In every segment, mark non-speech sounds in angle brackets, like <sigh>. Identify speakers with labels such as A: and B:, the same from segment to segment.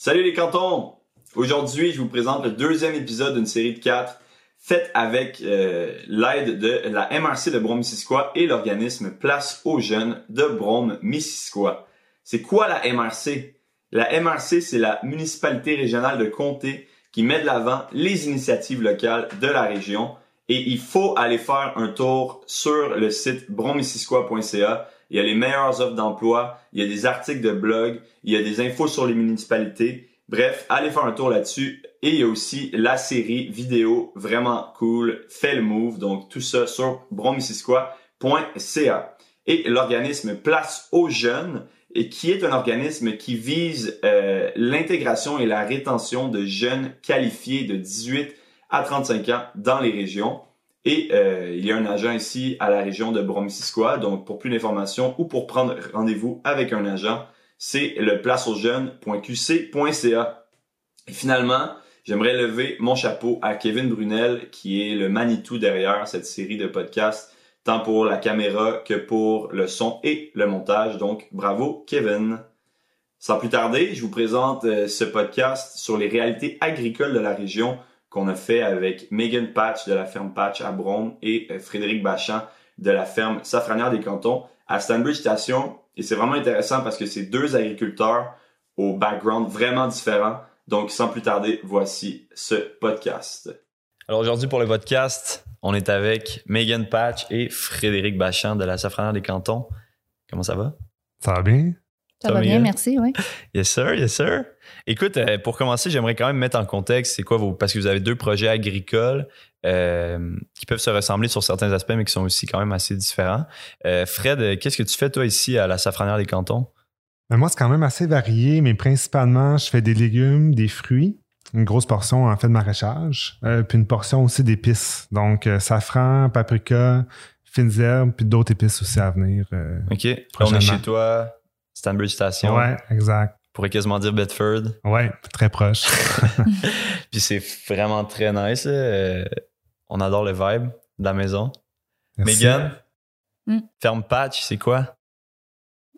A: Salut les cantons! Aujourd'hui, je vous présente le deuxième épisode d'une série de quatre faite avec euh, l'aide de la MRC de Brome-Missisquoi et l'organisme Place aux Jeunes de Brome-Missisquoi. C'est quoi la MRC? La MRC, c'est la municipalité régionale de comté qui met de l'avant les initiatives locales de la région et il faut aller faire un tour sur le site bromissisquoi.ca. Il y a les meilleures offres d'emploi, il y a des articles de blog, il y a des infos sur les municipalités. Bref, allez faire un tour là-dessus. Et il y a aussi la série vidéo vraiment cool, Fais le move. Donc tout ça sur bromissisquoi.ca. Et l'organisme Place aux jeunes, qui est un organisme qui vise euh, l'intégration et la rétention de jeunes qualifiés de 18 à 35 ans dans les régions. Et euh, il y a un agent ici à la région de Bromissisquoi. Donc pour plus d'informations ou pour prendre rendez-vous avec un agent, c'est le placeausjeunes.qc.ca. Et finalement, j'aimerais lever mon chapeau à Kevin Brunel, qui est le Manitou derrière cette série de podcasts, tant pour la caméra que pour le son et le montage. Donc, bravo, Kevin. Sans plus tarder, je vous présente euh, ce podcast sur les réalités agricoles de la région qu'on a fait avec Megan Patch de la ferme Patch à Brome et euh, Frédéric Bachan de la ferme Safranière des Cantons à Stanbridge Station. Et c'est vraiment intéressant parce que c'est deux agriculteurs au background vraiment différents. Donc, sans plus tarder, voici ce podcast. Alors aujourd'hui, pour le podcast, on est avec Megan Patch et Frédéric Bachan de la Safranière des Cantons. Comment ça va?
B: Ça va bien?
C: Ça, va bien, merci, oui.
A: Yes, sir, yes, sir. Écoute, euh, pour commencer, j'aimerais quand même mettre en contexte, c'est quoi vos. Parce que vous avez deux projets agricoles euh, qui peuvent se ressembler sur certains aspects, mais qui sont aussi quand même assez différents. Euh, Fred, qu'est-ce que tu fais, toi, ici, à la Safranière des Cantons?
B: Ben, moi, c'est quand même assez varié, mais principalement, je fais des légumes, des fruits, une grosse portion, en fait, de maraîchage, puis une portion aussi d'épices. Donc, safran, paprika, fines herbes, puis d'autres épices aussi à venir.
A: OK. on est chez toi Stanbridge Station.
B: Ouais, exact.
A: On pourrait quasiment dire Bedford.
B: Ouais, très proche. <laughs> <laughs>
A: Puis c'est vraiment très nice. Euh, on adore le vibe de la maison. Megan, hmm. ferme patch, c'est quoi?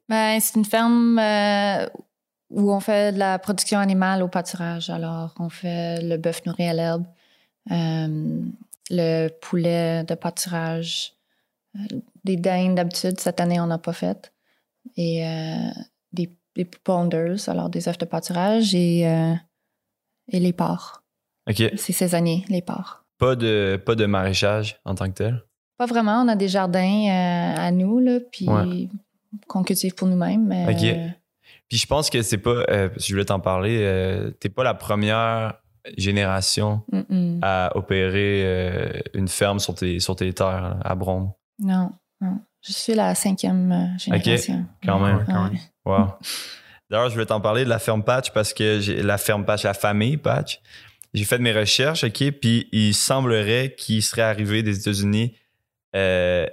C: Ben, c'est une ferme euh, où on fait de la production animale au pâturage. Alors, on fait le bœuf nourri à l'herbe, euh, le poulet de pâturage, des dindes d'habitude. Cette année, on n'a pas fait et euh, des, des ponders, alors des œufs de pâturage et, euh, et les porcs.
A: OK.
C: C'est saisonnier, les porcs.
A: Pas de, pas de maraîchage en tant que tel?
C: Pas vraiment. On a des jardins euh, à nous, là, puis qu'on cultive pour nous-mêmes.
A: OK. Puis je pense que c'est pas, je voulais t'en parler, t'es pas la première génération à opérer une ferme sur tes, sur tes terres à Brome.
C: Non, non. Je suis la cinquième euh, génération.
A: OK, quand même. Quand même. Wow. D'ailleurs, je voulais t'en parler de la ferme Patch parce que j'ai la ferme Patch, la famille Patch. J'ai fait de mes recherches, OK, puis il semblerait qu'il serait arrivé des États-Unis euh,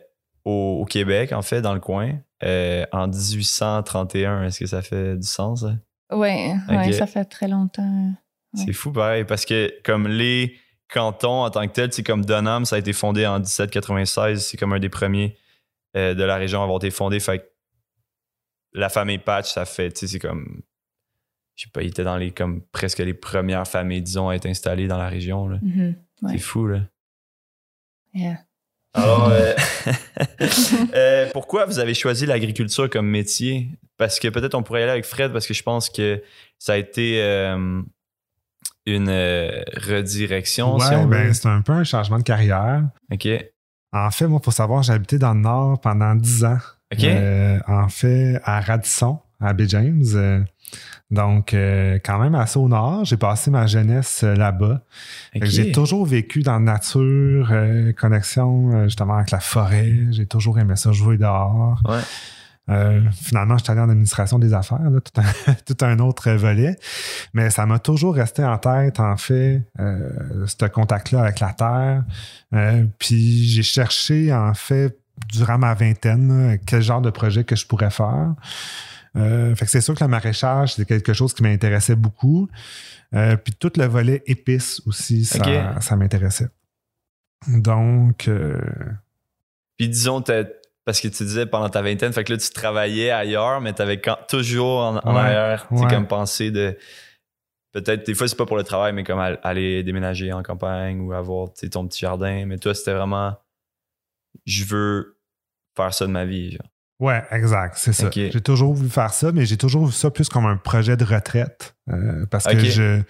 A: au, Québec, en fait, dans le coin, euh, en 1831. Est-ce que ça fait du sens?
C: Oui, ouais, ça fait très longtemps.
A: C'est fou, pareil, parce que comme les cantons en tant que tels, c'est comme Dunham, ça a été fondé en 1796, c'est comme un des premiers euh, de la région avoir été fondée. Fait la famille Patch, ça fait, tu sais, c'est comme. Je sais pas, il était dans les comme presque les premières familles, disons, à être installées dans la région.
C: Mm-hmm.
A: C'est fou, là.
C: Yeah.
A: Alors, euh, <laughs> euh, pourquoi vous avez choisi l'agriculture comme métier? Parce que peut-être on pourrait y aller avec Fred, parce que je pense que ça a été une redirection.
B: Ouais, ben, c'est un peu un changement de carrière.
A: OK.
B: En fait, moi, pour savoir, j'ai habité dans le Nord pendant 10 ans.
A: OK.
B: Euh, en fait, à Radisson, à Bay James. Euh, donc, euh, quand même assez au nord. J'ai passé ma jeunesse là-bas. J'ai toujours vécu dans la nature, connexion justement avec la forêt. J'ai toujours aimé ça, jouer dehors.
A: Ouais.
B: Euh, finalement, je suis allé en administration des affaires, <laughs> tout, un, autre volet. Mais ça m'a toujours resté en tête, en fait, euh, ce contact-là avec la Terre. Euh, puis j'ai cherché, en fait, durant ma vingtaine, quel genre de projet que je pourrais faire. fait que c'est sûr que le maraîchage, c'est quelque chose qui m'intéressait beaucoup. puis tout le volet épices aussi, ça, ça m'intéressait. Donc.
A: Puis disons, parce que tu disais pendant ta vingtaine, fait que là, tu travaillais ailleurs, mais tu avais toujours en, arrière, tu comme pensé de peut-être des fois c'est pas pour le travail, mais comme al- aller déménager en campagne ou avoir ton petit jardin. Mais toi, c'était vraiment je veux faire ça de ma vie. genre.
B: Ouais, exact, c'est ça. J'ai toujours voulu faire ça, mais j'ai toujours vu ça plus comme un projet de retraite. euh, parce que je,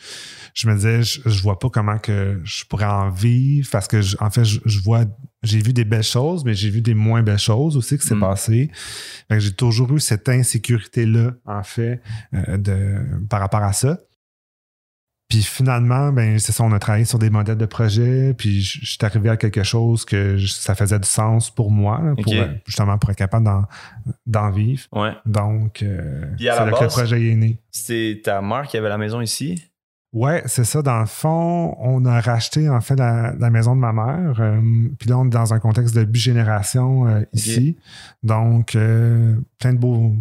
B: je me disais, je, je vois pas comment que je pourrais en vivre. Parce que, je- en fait, je, je vois, j'ai vu des belles choses, mais j'ai vu des moins belles choses aussi qui s'est
A: Mm.
B: passé. J'ai toujours eu cette insécurité-là, en fait, euh, de, par rapport à ça. Puis finalement, ben c'est ça, on a travaillé sur des modèles de projet, puis je je suis arrivé à quelque chose que je- ça faisait du sens pour moi, là, pour, euh, justement pour être capable d'en, vivre.
A: Ouais.
B: Donc, euh, c'est là que le projet est né.
A: C'était ta mère qui avait la maison ici?
B: Ouais, c'est ça. Dans le fond, on a racheté en fait la, la maison de ma mère. euh, puis là, on est dans un contexte de bigénération euh, ici. Donc, euh, plein de beaux.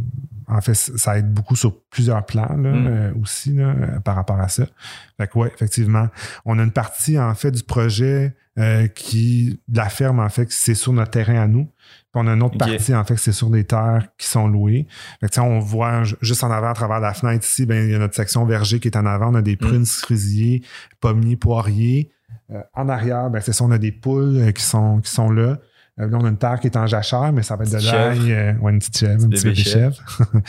B: En fait, ça aide beaucoup sur plusieurs plans là,
A: Mm.
B: euh, aussi là, par rapport à ça. Fait que ouais, effectivement. On a une partie en fait du projet qui. de la ferme, en fait, c'est sur notre terrain à nous. Puis on a une autre partie, en fait, c'est sur des terres qui sont louées. Fait que, on voit ju- juste en avant, à travers la fenêtre ici, ben, il y a notre section verger qui est en avant. On a des prunes, cerisiers, pommiers, poiriers. Euh, en arrière, ben, c'est ça, on a des poules euh, qui, sont, qui sont là. Euh, là, on a une terre qui est en jachère, mais ça va être de l'ail. ouais, une petite chèvre, un petit
A: bébé
B: chèvre. <laughs>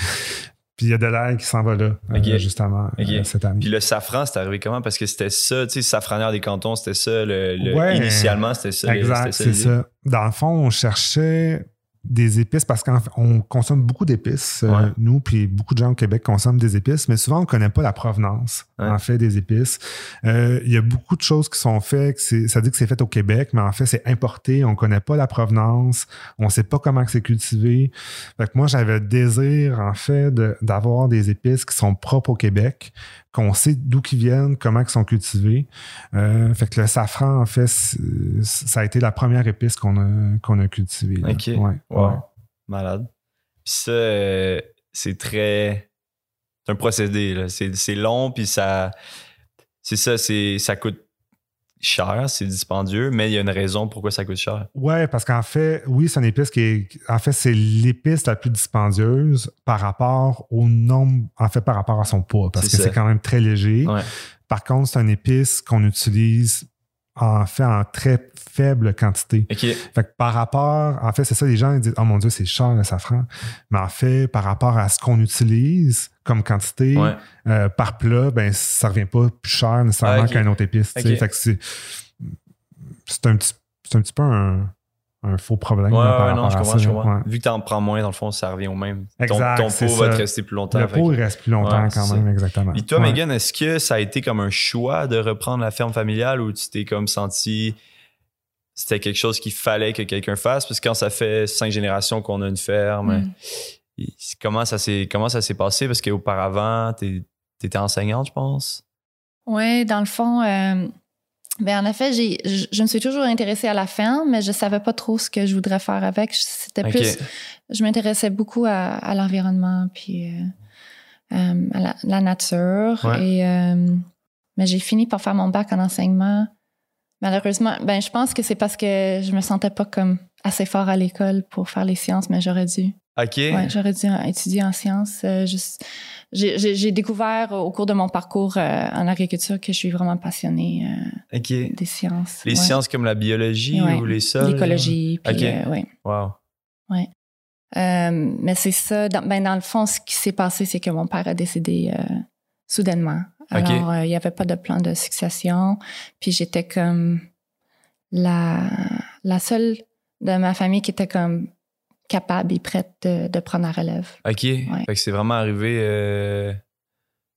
B: Puis il y a de l'ail qui s'en va là, euh, justement, euh, cette année.
A: Puis le safran, c'est arrivé comment? Parce que c'était ça, tu sais, safranière des cantons, c'était ça. Le, le-
B: Ouais.
A: initialement, c'était ça.
B: Exact, c'est ça. Dans le fond, on cherchait des épices parce qu'on consomme beaucoup d'épices, euh,
A: Ouais.
B: nous, puis beaucoup de gens au Québec consomment des épices, mais souvent on ne connaît pas la provenance,
A: Ouais.
B: en fait, des épices. Euh, Il y a beaucoup de choses qui sont faites, que ça dit que c'est fait au Québec, mais en fait, c'est importé, on ne connaît pas la provenance, on ne sait pas comment c'est cultivé. Fait que moi, j'avais le désir, en fait, de- d'avoir des épices qui sont propres au Québec, qu'on sait d'où qu'ils viennent, comment ils sont cultivés. Euh, fait que le safran, en fait, ça a été la première épice qu'on a, qu'on a cultivée. là.
A: Ok.
B: Ouais,
A: Wow.
B: ouais.
A: Malade. Puis ça, euh, c'est très. C'est un procédé. C'est long, puis ça. C'est ça, c'est ça coûte cher, c'est dispendieux, mais il y a une raison pourquoi ça coûte cher.
B: Ouais, parce qu'en fait, oui, c'est une épice qui est. En fait, c'est l'épice la plus dispendieuse par rapport au nombre. En fait, par rapport à son poids, parce que c'est quand même très léger.
A: Ouais.
B: Par contre, c'est une épice qu'on utilise en fait en très faible quantité. Fait que par rapport, en fait, c'est ça, les gens ils disent Oh mon Dieu, c'est cher le safran. Mais en fait, par rapport à ce qu'on utilise comme quantité
A: Ouais.
B: euh, par plat, ben ça revient pas plus cher nécessairement
A: Ah,
B: qu'un autre épice. Fait que. C'est un petit, c'est un petit peu un, un faux problème
A: Ouais,
B: là, par
A: ouais, non, je comprends,
B: ça.
A: je
B: là.
A: comprends.
B: Ouais.
A: Vu que t'en prends moins, dans le fond, ça revient au même.
B: Exact,
A: ton ton pot va te rester plus longtemps.
B: Le pot, il reste plus longtemps
A: Ouais,
B: quand même,
A: ça.
B: exactement.
A: Puis toi,
B: Ouais.
A: Megan, est-ce que ça a été comme un choix de reprendre la ferme familiale ou tu t'es comme senti c'était quelque chose qu'il fallait que quelqu'un fasse? Parce que quand ça fait cinq générations qu'on a une ferme,
C: Mm.
A: et comment ça s'est comment ça s'est passé? Parce qu'auparavant, t'es- t'étais enseignante, je pense.
C: Oui, dans le fond, euh, ben en effet, j'ai, je, je me suis toujours intéressée à la ferme, mais je savais pas trop ce que je voudrais faire avec. C'était plus, je m'intéressais beaucoup à, à l'environnement, puis euh, euh, à la, la nature.
A: Ouais.
C: Et, euh, mais j'ai fini par faire mon bac en enseignement. Malheureusement, ben je pense que c'est parce que je me sentais pas comme assez fort à l'école pour faire les sciences, mais j'aurais dû.
A: OK.
C: Ouais, j'aurais dû étudier en sciences. juste- j'ai, découvert au cours de mon parcours euh, en agriculture que je suis vraiment passionnée euh, des sciences.
A: Les
C: ouais.
A: sciences comme la biologie
C: Ouais.
A: ou les sols?
C: L'écologie, puis
A: Ok.
C: euh, ouais.
A: Wow.
C: Euh, mais c'est ça. Dans, ben dans le fond, ce qui s'est passé, c'est que mon père a décédé euh, soudainement. Alors, euh, il n'y avait pas de plan de succession. Puis j'étais comme la, la seule de ma famille qui était comme capable et prête de, de prendre la relève.
A: OK. Fait que c'est vraiment arrivé euh,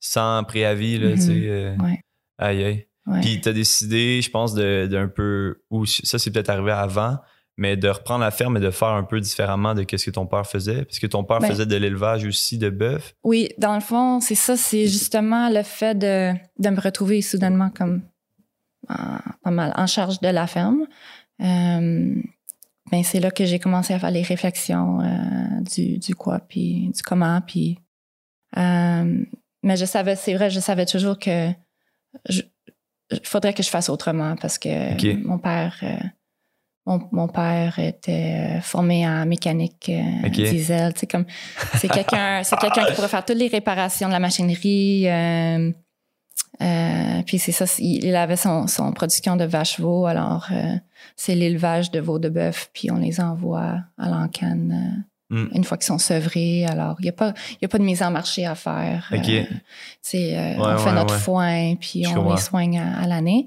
A: sans préavis, là, tu sais. euh,
C: Ouais.
A: Aïe, aïe.
C: Ouais.
A: Puis t'as décidé, je pense, de- d'un peu. Ou ça, c'est peut-être arrivé avant, mais de reprendre la ferme et de faire un peu différemment de ce que ton père faisait. Parce que ton père
C: Ben-
A: faisait de l'élevage aussi de bœuf.
C: Oui, dans le fond, c'est ça, c'est justement le fait de, de me retrouver soudainement comme en, pas mal en charge de la ferme. Euh, ben c'est là que j'ai commencé à faire les réflexions euh, du, du quoi, puis du comment, puis... euh, mais je savais, c'est vrai, je savais toujours que je, il faudrait que je fasse autrement parce que mon père... euh, mon, mon père était formé en mécanique diesel. Sais, comme c'est quelqu'un, c'est quelqu'un qui pourrait faire toutes les réparations de la machinerie, euh, Euh, puis c'est ça, il avait son, son production de vaches veaux, alors euh, c'est l'élevage de veaux de bœuf, puis on les envoie à l'encan
A: Mm.
C: une fois qu'ils sont sevrés. Alors, il n'y a, pas- y a pas de mise en marché à faire.
A: Ok.
C: Euh, euh,
A: Ouais,
C: on fait notre
A: ouais.
C: foin, puis
A: Je
C: on les soigne à, à l'année.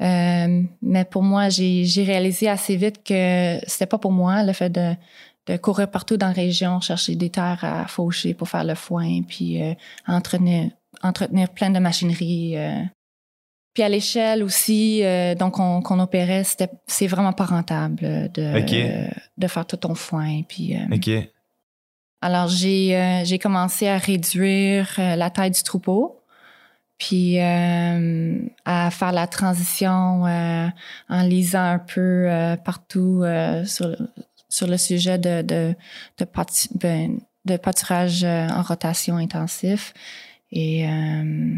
C: Euh, mais pour moi, j'ai j'ai réalisé assez vite que c'était pas pour moi le fait de, de courir partout dans la région, chercher des terres à faucher pour faire le foin, puis euh, entretenir, entretenir plein de machinerie. euh. Puis à l'échelle aussi, euh, donc on- qu'on opérait, c'était c'est vraiment pas rentable de, de faire tout ton foin. Puis, euh, alors, j'ai j'ai commencé à réduire la taille du troupeau, puis à faire la transition en lisant un peu partout sur, sur le sujet de, de, de, ben, pâturage en rotation intensif. Et euh,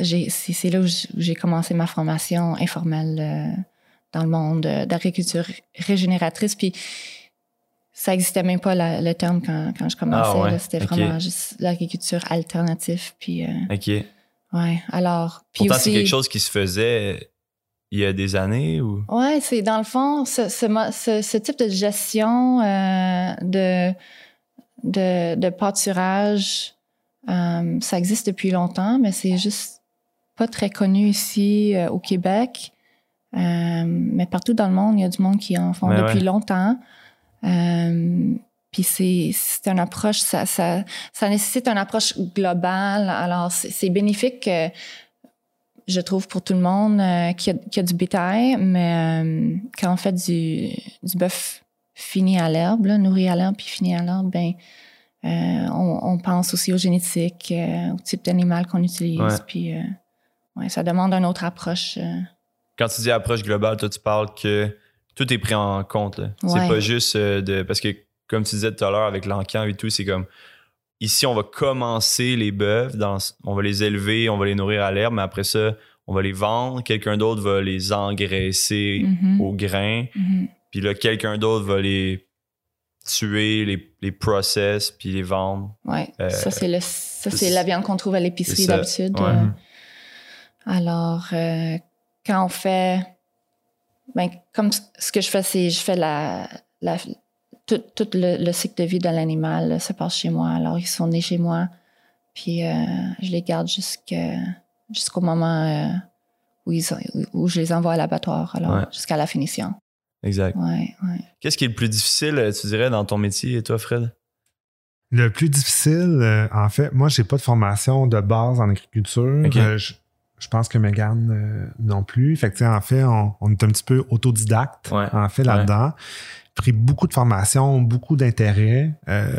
C: c'est là où j'ai commencé ma formation informelle euh, dans le monde euh, d'agriculture régénératrice. Puis ça existait même pas la- le terme quand, quand je commençais.
A: Ah ouais.
C: C'était vraiment juste l'agriculture alternative. Puis, euh,
A: OK.
C: ouais, alors... Puis
A: Pourtant, c'est quelque chose qui se faisait il y a des années ou?
C: Ouais, c'est dans le fond, ce, ce, mo- ce, ce type de gestion euh, de, de, de pâturage, euh, ça existe depuis longtemps, mais c'est juste pas très connu ici euh, au Québec. Euh, mais partout dans le monde, il y a du monde qui en font
A: Ouais,
C: depuis
A: ouais.
C: longtemps. Puis c'est c'est une approche, ça, ça, ça nécessite une approche globale. Alors, c'est c'est bénéfique, je trouve, pour tout le monde qui, a, qui a du bétail, mais quand on fait du, du bœuf fini à l'herbe, là, nourri à l'herbe puis fini à l'herbe, ben, on, on pense aussi aux génétiques, euh, au type d'animal qu'on utilise.
A: Ouais.
C: Puis, euh, ouais, ça demande une autre approche. euh.
A: Quand tu dis approche globale, toi, tu parles que tout est pris en compte. C'est pas juste euh, de. Parce que, comme tu disais tout à l'heure avec l'encan et tout, c'est comme. Ici, on va commencer les bœufs, dans, on va les élever, on va les nourrir à l'herbe, mais après ça, on va les vendre. Quelqu'un d'autre va les engraisser
C: Mhm.
A: au grain.
C: Mhm.
A: Puis là, quelqu'un d'autre va les tuer, les, les process, puis les vendre.
C: Ouais,
A: Euh,
C: ça c'est le ça
A: c'est-
C: c'est la viande qu'on trouve à l'épicerie d'habitude.
A: ouais.
C: euh. alors euh, quand on fait ben comme ce que je fais c'est je fais la la tout, tout le, le cycle de vie de l'animal se passe chez moi. Alors ils sont nés chez moi, puis euh, je les garde jusqu'à jusqu'au moment euh, où ils ont- où je les envoie à l'abattoir. Alors
A: Ouais.
C: jusqu'à la finition.
A: Exact.
C: Ouais, ouais.
A: Qu'est-ce qui est le plus difficile, euh, tu dirais, dans ton métier, et toi, Fred?
B: Le plus difficile, euh, en fait, moi, j'ai pas de formation de base en agriculture. Euh, je, je pense que Megan euh, non plus. Fait que, en fait, on, on est un petit peu autodidacte,
A: Ouais.
B: en fait, là-dedans. Pris beaucoup de formations, beaucoup d'intérêt. Euh,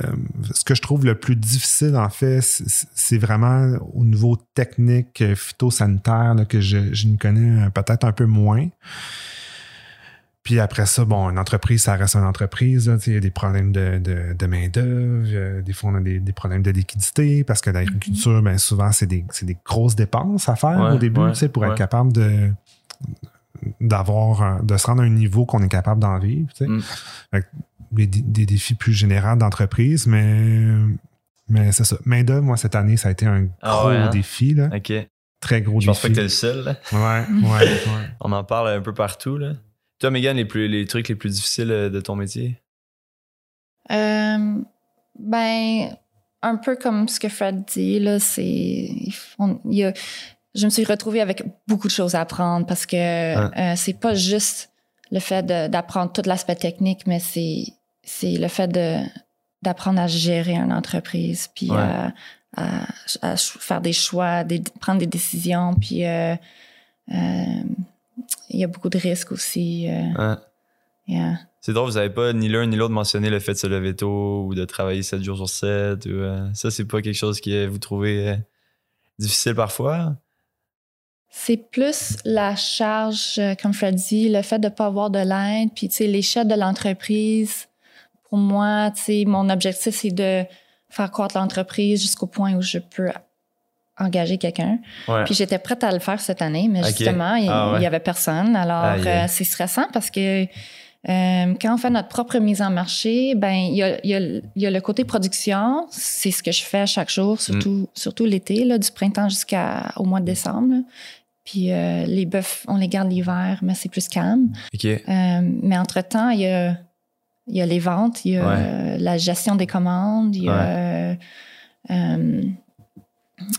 B: ce que je trouve le plus difficile, en fait, c'est vraiment au niveau technique, phytosanitaire, là, que je, je ne connais peut-être un peu moins. Puis après ça, bon, une entreprise, ça reste une entreprise. là, Il y a des problèmes de, de, de main-d'œuvre, euh, des fois, on a des, des problèmes de liquidité parce que l'agriculture, bien souvent, c'est des, des grosses dépenses à faire
A: Ouais,
B: au début
A: ouais,
B: tu sais, pour
A: ouais.
B: être capable de d'avoir de se rendre à un niveau qu'on est capable d'en vivre. tu sais.
A: Mm.
B: Fait que des, des défis plus généraux d'entreprise, mais mais c'est ça. Main-d'œuvre, moi, cette année, ça a été un
A: Ah
B: gros
A: hein?
B: défi, là.
A: OK.
B: Très gros
A: Je pense pas
B: défi.
A: que t'es le seul. là.
B: Ouais, <laughs> ouais, ouais.
A: On en parle un peu partout. Là. Toi, Megan, les, plus, les trucs les plus difficiles euh, de ton métier?
C: Euh, ben, un peu comme ce que Fred dit, là, c'est. je me suis retrouvée avec beaucoup de choses à apprendre parce que euh, c'est pas juste le fait d'apprendre tout l'aspect technique, mais c'est c'est le fait de d'apprendre à gérer une entreprise, puis
A: Ouais.
C: à, à- à ch- faire des choix, des- prendre des décisions, puis euh, il y a beaucoup de risques aussi. euh,
A: Hein?
C: yeah.
A: C'est drôle, vous avez pas ni l'un ni l'autre mentionné le fait de se lever tôt ou de travailler 7 jours sur 7. Ou, euh, ça, c'est pas quelque chose que vous trouvez euh, difficile parfois?
C: C'est plus la charge, euh, comme Fred dit, le fait de ne pas avoir de l'aide, puis tu sais, l'échelle de l'entreprise. Pour moi, tu sais, mon objectif, c'est de faire croître l'entreprise jusqu'au point où je peux engager quelqu'un.
A: Ouais.
C: Puis j'étais prête à le faire cette année, mais justement, il
A: Ah ouais.
C: n'y avait personne. Alors, euh, c'est stressant parce que Euh, quand on fait notre propre mise en marché, ben il y a, il y a- il y a le côté production, c'est ce que je fais chaque jour, surtout, surtout l'été, là, du printemps jusqu'au mois de décembre. là. Puis euh, les bœufs, on les garde l'hiver, mais c'est plus calme. Mais entre-temps, il y a, il y a les ventes, il y a
A: Ouais.
C: la gestion des commandes, il y a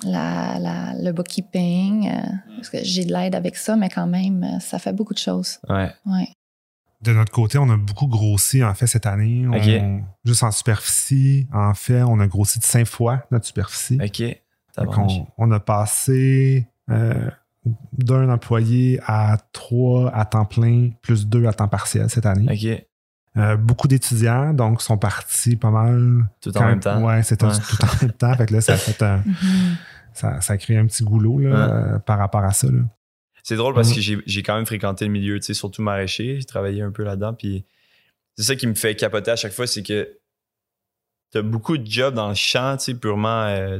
C: la, la- le bookkeeping. euh, parce que j'ai de l'aide avec ça, mais quand même, euh, ça fait beaucoup de choses.
A: Ouais.
C: Ouais.
B: De notre côté, on a beaucoup grossi, en fait, cette année. On-
A: Ok.
B: juste en superficie, en fait, on a grossi de cinq fois notre superficie.
A: OK.
B: Qu'on- on, a passé euh, d'un employé à trois à temps plein, plus deux à temps partiel cette année.
A: OK.
B: Euh, beaucoup d'étudiants, donc, sont partis pas mal.
A: Tout en
B: quand-
A: même temps.
B: Ouais, c'était
A: Ouais.
B: tout en même temps. Fait que là, ça a <laughs> fait un-
C: Mhm.
B: ça, ça a créé un petit goulot là,
A: Ouais.
B: euh, par rapport à ça. là.
A: C'est drôle parce
B: Mhm.
A: que j'ai j'ai quand même fréquenté le milieu, tu sais, surtout maraîcher. J'ai travaillé un peu là-dedans. Puis c'est ça qui me fait capoter à chaque fois, c'est que t'as beaucoup de jobs dans le champ, tu sais, purement euh,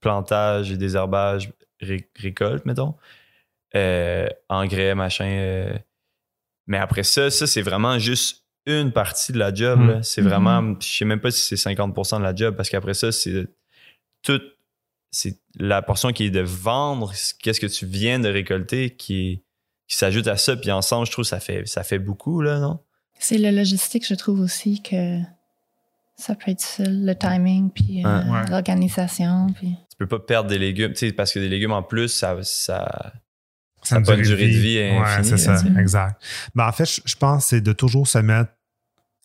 A: plantage et désherbage, ré- récolte, mettons. Euh, engrais, machin. euh. Mais après ça, ça, c'est vraiment juste une partie de la job.
B: Mhm.
A: là. C'est vraiment, je sais même pas si c'est 50% de la job parce qu'après ça, c'est tout c'est la portion qui est de vendre qu'est-ce que tu viens de récolter qui, qui s'ajoute à ça puis ensemble je trouve ça fait ça fait beaucoup là non?
C: C'est le logistique, je trouve aussi que ça peut être difficile, le timing, puis euh,
A: Ouais.
C: L'organisation. Puis...
A: tu peux pas perdre des légumes tu sais parce que des légumes en plus ça ça
B: Ça
A: a
B: a
A: pas une durée de vie
B: Ouais, c'est ça,
C: sais.
B: exact. Ben, en fait, je, je pense que c'est de toujours se mettre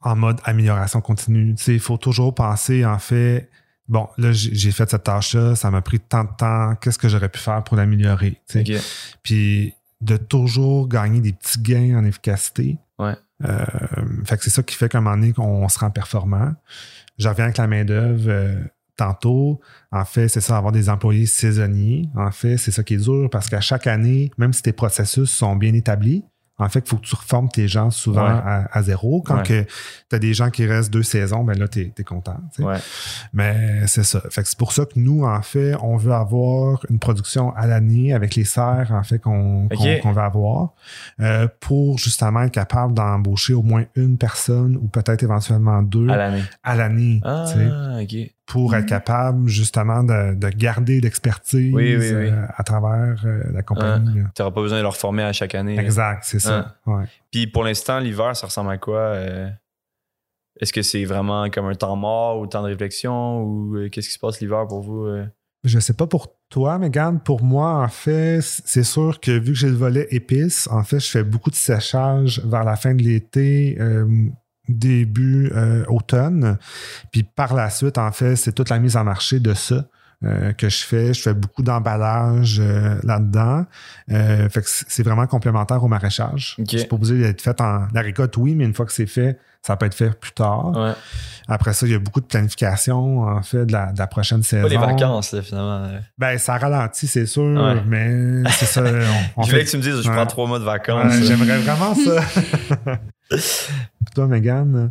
B: en mode amélioration continue. Tu sais, Il faut toujours penser, en fait, bon, là, j'ai fait cette tâche-là, ça m'a pris tant de temps, qu'est-ce que j'aurais pu faire pour l'améliorer? Puis de toujours gagner des petits gains en efficacité.
A: Ouais.
B: Euh, fait que c'est ça qui fait qu'à un moment donné, on se rend performant. Je reviens avec la main-d'œuvre euh, tantôt. En fait, c'est ça, avoir des employés saisonniers. En fait, c'est ça qui est dur parce qu'à chaque année, même si tes processus sont bien établis, en fait, il faut que tu reformes tes gens souvent
A: Ouais.
B: à, à zéro. Quand
A: Ouais.
B: tu as des gens qui restent deux saisons, ben là, tu es, content.
A: ouais
B: Mais c'est ça. Fait que c'est pour ça que nous, en fait, on veut avoir une production à l'année avec les serres, en fait, qu'on veut avoir, euh, pour justement être capable d'embaucher au moins une personne ou peut-être éventuellement deux
A: à l'année
B: à l'année,
A: ah ok
B: pour être capable justement de, de garder l'expertise
A: Oui, oui, oui.
B: euh, à travers euh, la compagnie. là.
A: t'auras pas besoin de leur former à chaque année.
B: Exact, c'est ça. Ouais.
A: puis pour l'instant l'hiver ça ressemble à quoi euh, est-ce que c'est vraiment comme un temps mort ou temps de réflexion ou qu'est-ce qui se passe l'hiver pour vous?
B: Je sais pas pour toi, Megan. Pour moi, en fait, c'est sûr que vu que j'ai le volet épices, en fait, je fais beaucoup de séchage vers la fin de l'été, début euh, automne. Puis par la suite, en fait, c'est toute la mise en marché de ça. euh, que je fais. Je fais beaucoup d'emballage euh, là-dedans. Euh, fait que c'est vraiment complémentaire au maraîchage.
A: Ok.
B: C'est pas obligé d'être fait en la récolte, oui, mais une fois que c'est fait, ça peut être fait plus tard.
A: ouais
B: Après ça, il y a beaucoup de planification, en fait, de la, de la prochaine saison.
A: pas les vacances là, finalement.
B: Ben, ça ralentit, c'est sûr,
A: Ouais.
B: mais c'est ça. On, <laughs> on
A: je
B: fait-
A: voulais que tu me dises je
B: Ouais.
A: prends trois mois de vacances
B: J'aimerais vraiment ça. <laughs> Toi, Megan?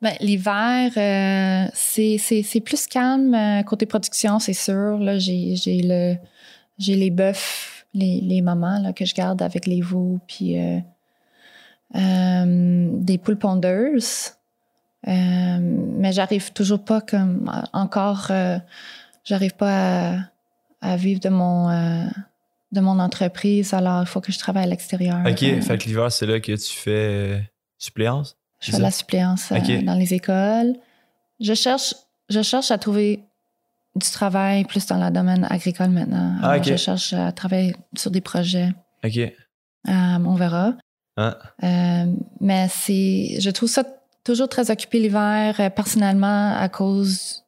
C: Ben, L'hiver, euh, c'est plus calme euh, côté production, c'est sûr. J'ai le les bœufs, les, les mamans là, que je garde avec les veaux, puis euh, euh, des poules pondeuses. Euh, mais j'arrive toujours pas comme encore, euh, j'arrive pas à, vivre de mon euh, de mon entreprise. Alors, il faut que je travaille à l'extérieur.
A: ok
C: Euh,
A: fait que l'hiver c'est là que tu fais euh, suppléance?
C: Je fais la suppléance euh, dans les écoles. Je cherche, je cherche à trouver du travail plus dans le domaine agricole maintenant.
A: Ah.
C: Je cherche à travailler sur des projets.
A: ok
C: Euh, on verra.
A: Ah.
C: Mais c'est, je trouve ça toujours très occupé l'hiver, personnellement, à cause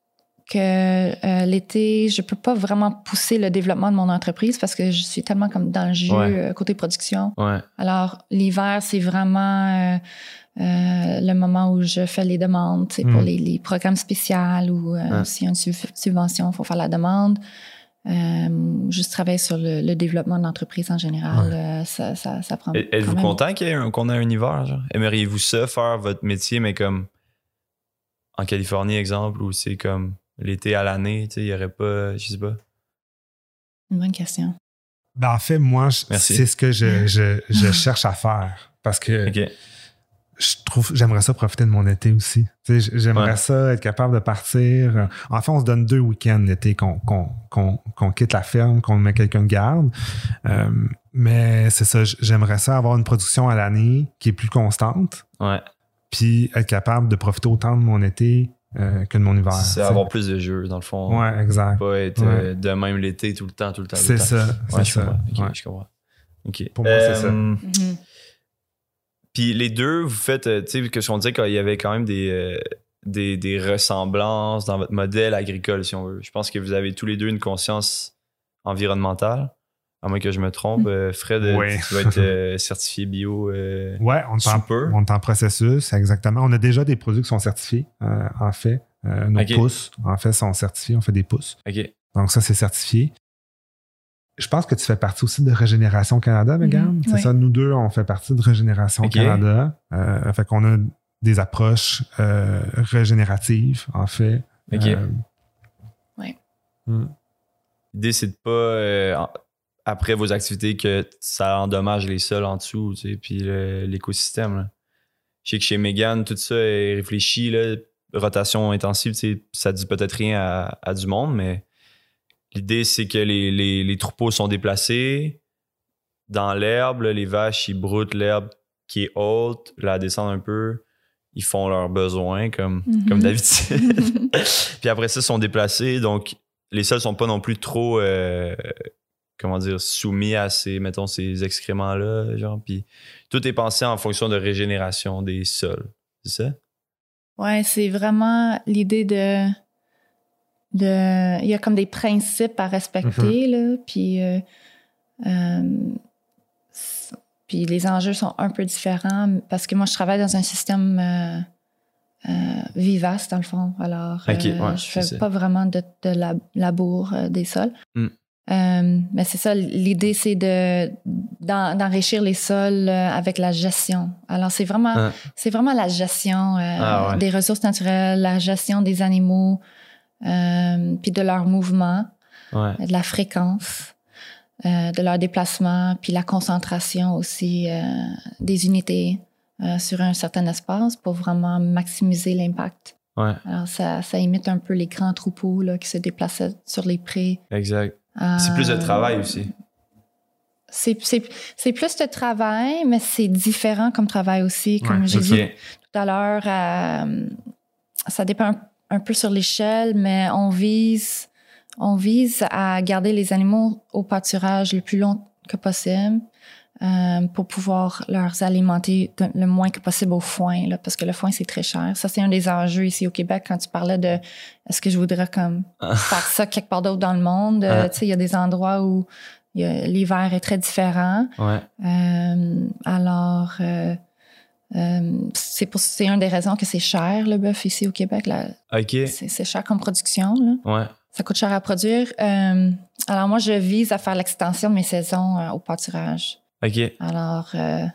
C: que euh, l'été, je peux pas vraiment pousser le développement de mon entreprise parce que je suis tellement comme dans le jeu
A: Ouais.
C: euh, côté production.
A: ouais
C: Alors, l'hiver, c'est vraiment euh, euh, le moment où je fais les demandes tu sais,
B: Mm.
C: pour les, les programmes spéciaux ou
A: Ouais.
C: s'il y a une sub- subvention, il faut faire la demande. Juste travailler sur le, le développement de l'entreprise en général, euh, ça, ça, ça prend.
A: Êtes-vous content qu'on ait un hiver? Aimeriez-vous ça, faire votre métier, mais comme en Californie, exemple, où c'est comme l'été à l'année, tu sais, il n'y aurait pas, je sais pas.
C: Une bonne question.
B: Ben, en fait, moi, c'est ce que je, je, je <laughs> cherche à faire. Parce que je trouve j'aimerais ça profiter de mon été aussi. Tu sais, J'aimerais
A: Ouais.
B: ça être capable de partir. En fait, on se donne deux week-ends l'été qu'on qu'on qu'on qu'on quitte la ferme, qu'on met quelqu'un de garde. Euh, mais c'est ça, j'aimerais ça avoir une production à l'année qui est plus constante,
A: Ouais.
B: puis être capable de profiter autant de mon été euh, que de mon hiver.
A: C'est avoir plus de jeux, dans le fond.
B: Ouais, exact.
A: Pas être
B: Ouais.
A: euh, de même l'été tout le temps, tout le temps.
B: C'est
A: le
B: ça.
A: Ouais,
B: c'est
A: je
B: ça.
A: comprends. Ok,
B: Ouais.
A: je comprends. Ok.
B: Pour moi, c'est ça.
A: Euh,
C: Mhm.
A: Puis les deux, vous faites, tu sais, que on disait qu'il y avait quand même des, des, des ressemblances dans votre modèle agricole, si on veut. Je pense que vous avez tous les deux une conscience environnementale. À moins que je me trompe, euh, Fred, euh,
B: Ouais.
A: tu vas être <laughs> euh, certifié bio. euh,
B: Ouais, on est, en, on est en processus, exactement. On a déjà des produits qui sont certifiés, euh, en fait. Euh, nos pousses, en fait, sont certifiés. On fait des pousses.
A: Ok.
B: Donc, ça, c'est certifié. Je pense que tu fais partie aussi de Régénération Canada, Megan.
C: Mhm,
B: c'est
C: oui.
B: ça, nous deux, on fait partie de Régénération
A: Ok.
B: Canada. Euh, fait qu'on a des approches euh, régénératives, en fait.
A: Ok.
B: Euh,
C: Ouais.
B: hmm.
A: L'idée, c'est de pas, euh, après vos activités, que ça endommage les sols en dessous, tu sais, puis l'écosystème. Je sais que chez Megan, tout ça est réfléchi, là, rotation intensive, tu sais, ça dit peut-être rien à, à du monde, mais l'idée, c'est que les, les- les troupeaux sont déplacés dans l'herbe, les vaches, ils broutent l'herbe qui est haute, la descendent un peu, ils font leurs besoins comme,
C: Mhm.
A: comme d'habitude. <laughs> Puis après ça, ils sont déplacés. Donc, les sols sont pas non plus trop, euh, comment dire, soumis à ces, mettons, ces excréments-là. Genre. Puis tout est pensé en fonction de régénération des sols. C'est ça?
C: Ouais, c'est vraiment l'idée de, de. Il y a comme des principes à respecter, là. Puis, euh, euh, puis les enjeux sont un peu différents parce que moi, je travaille dans un système euh, vivace, dans le fond. Alors,
A: Ok,
C: euh,
A: ouais,
C: je fais pas vraiment de, de la- labour des sols.
A: Mm.
C: Euh, mais c'est ça, l'idée, c'est de d'en- d'enrichir les sols euh, avec la gestion. Alors, c'est vraiment,
A: Ah.
C: c'est vraiment la gestion euh,
A: Ah ouais.
C: des ressources naturelles, la gestion des animaux, euh, puis de leurs mouvements,
A: Ouais.
C: de la fréquence, de leur déplacement, puis la concentration aussi des unités sur un certain espace pour vraiment maximiser l'impact.
A: Ouais,
C: Alors, ça, ça imite un peu les grands troupeaux là, qui se déplaçaient sur les prés.
A: exact. C'est plus de
C: Euh,
A: travail aussi.
C: C'est, c'est, plus de travail, mais c'est différent comme travail aussi. Comme
B: Ouais,
C: j'ai dit tout à l'heure, euh, ça dépend un, un peu sur l'échelle, mais on vise, on vise à garder les animaux au pâturage le plus long que possible euh, pour pouvoir leur alimenter le moins que possible au foin, là, parce que le foin, c'est très cher. Ça, c'est un des enjeux ici au Québec quand tu parlais de est-ce que je voudrais comme
A: Ah.
C: faire ça quelque part d'autre dans le monde? Euh,
A: Ah.
C: tu sais, il y a des endroits où l'hiver est très différent.
A: Ouais.
C: Euh, alors, euh, c'est pour c'est une des raisons que c'est cher le bœuf ici au Québec. Là.
A: Ok.
C: C'est, cher comme production. Là.
A: Ouais.
C: Ça coûte cher à produire. Alors moi, je vise à faire l'extension de mes saisons au pâturage.
A: Ok.
C: Alors, euh,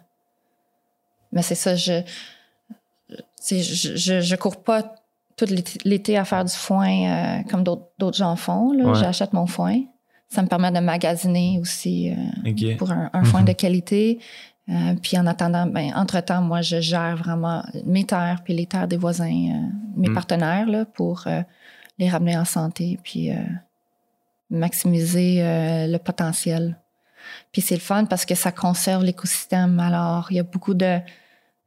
C: mais c'est ça, je, je, je, je cours pas tout l'été- à faire du foin euh, comme d'autres, gens font.
A: Ouais.
C: J'achète mon foin. Ça me permet de magasiner aussi euh, pour un, un foin <laughs> de qualité. Euh, puis en attendant, ben, entre-temps, moi, je gère vraiment mes terres puis les terres des voisins, euh, mes
A: Mm.
C: partenaires, là, pour euh, les ramener en santé puis maximiser le potentiel. Puis c'est le fun parce que ça conserve l'écosystème. Alors, il y a beaucoup de,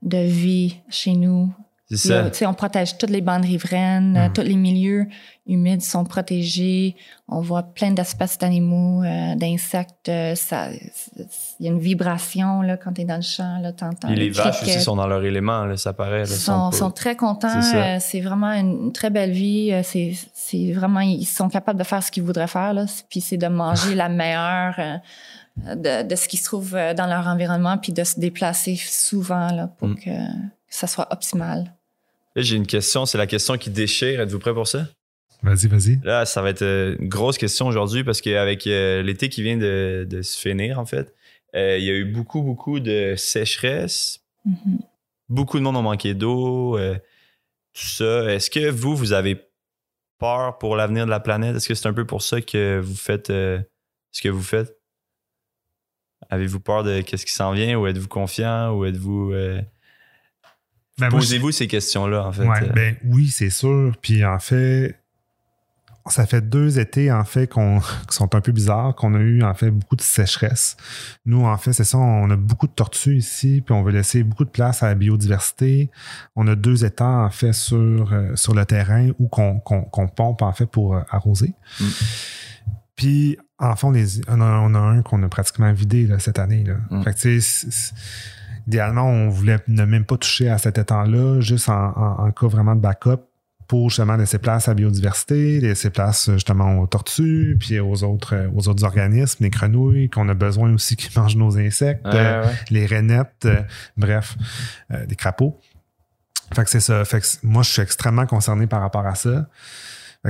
C: de vie chez nous.
A: Ça.
C: sais, on protège toutes les bandes riveraines, euh,
B: Mm.
C: tous les milieux humides sont protégés. On voit plein d'espèces d'animaux, euh, d'insectes. euh, ça, il y a une vibration là, quand tu es dans le champ. Là, t'entends
A: Puis les vaches aussi sont dans leur élément, là, ça paraît. là,
C: Ils sont, très contents.
A: C'est
C: vraiment une très belle vie. C'est c'est vraiment, ils sont capables de faire ce qu'ils voudraient faire. Là. Puis c'est de manger <laughs> la meilleure euh, de, de ce qui se trouve dans leur environnement, puis de se déplacer souvent là, pour
A: Mm.
C: que ça soit optimal.
A: Là, j'ai une question, c'est la question qui déchire. Êtes-vous prêt pour ça?
B: Vas-y, vas-y.
A: Là, ça va être euh, une grosse question aujourd'hui parce qu'avec euh, l'été qui vient de, de se finir, en fait, euh, il y a eu beaucoup, beaucoup de sécheresse.
C: Mhm.
A: Beaucoup de monde ont manqué d'eau, euh, tout ça. Est-ce que vous, vous avez peur pour l'avenir de la planète? Est-ce que c'est un peu pour ça que vous faites euh, ce que vous faites? Avez-vous peur de qu'est-ce qui s'en vient ou êtes-vous confiant ou êtes-vous...
B: Ben,
A: Posez-vous ces questions-là, en fait.
B: Ouais, ben oui, c'est sûr. Puis en fait, ça fait deux étés en fait qu'on <laughs> qui sont un peu bizarres, qu'on a eu en fait beaucoup de sécheresse. Nous, en fait, c'est ça, on a beaucoup de tortues ici, puis on veut laisser beaucoup de place à la biodiversité. On a deux étangs en fait sur, euh, sur le terrain où qu'on qu'on- qu'on pompe en fait pour euh, arroser.
A: Mm.
B: Puis en fait, on, on, a, on a un qu'on a pratiquement vidé là, cette année. Là.
A: Mm.
B: Fait que idéalement, on voulait ne même pas toucher à cet étang-là, juste en, en- en cas vraiment de backup pour justement laisser place à la biodiversité, laisser place justement aux tortues, puis aux autres, euh, aux autres organismes, les grenouilles, qu'on a besoin aussi qui <laughs> mangent nos insectes,
A: ouais,
B: euh,
A: ouais.
B: les rainettes, euh, bref, euh, des crapauds. Fait que c'est ça. Fait que moi, je suis extrêmement concerné par rapport à ça.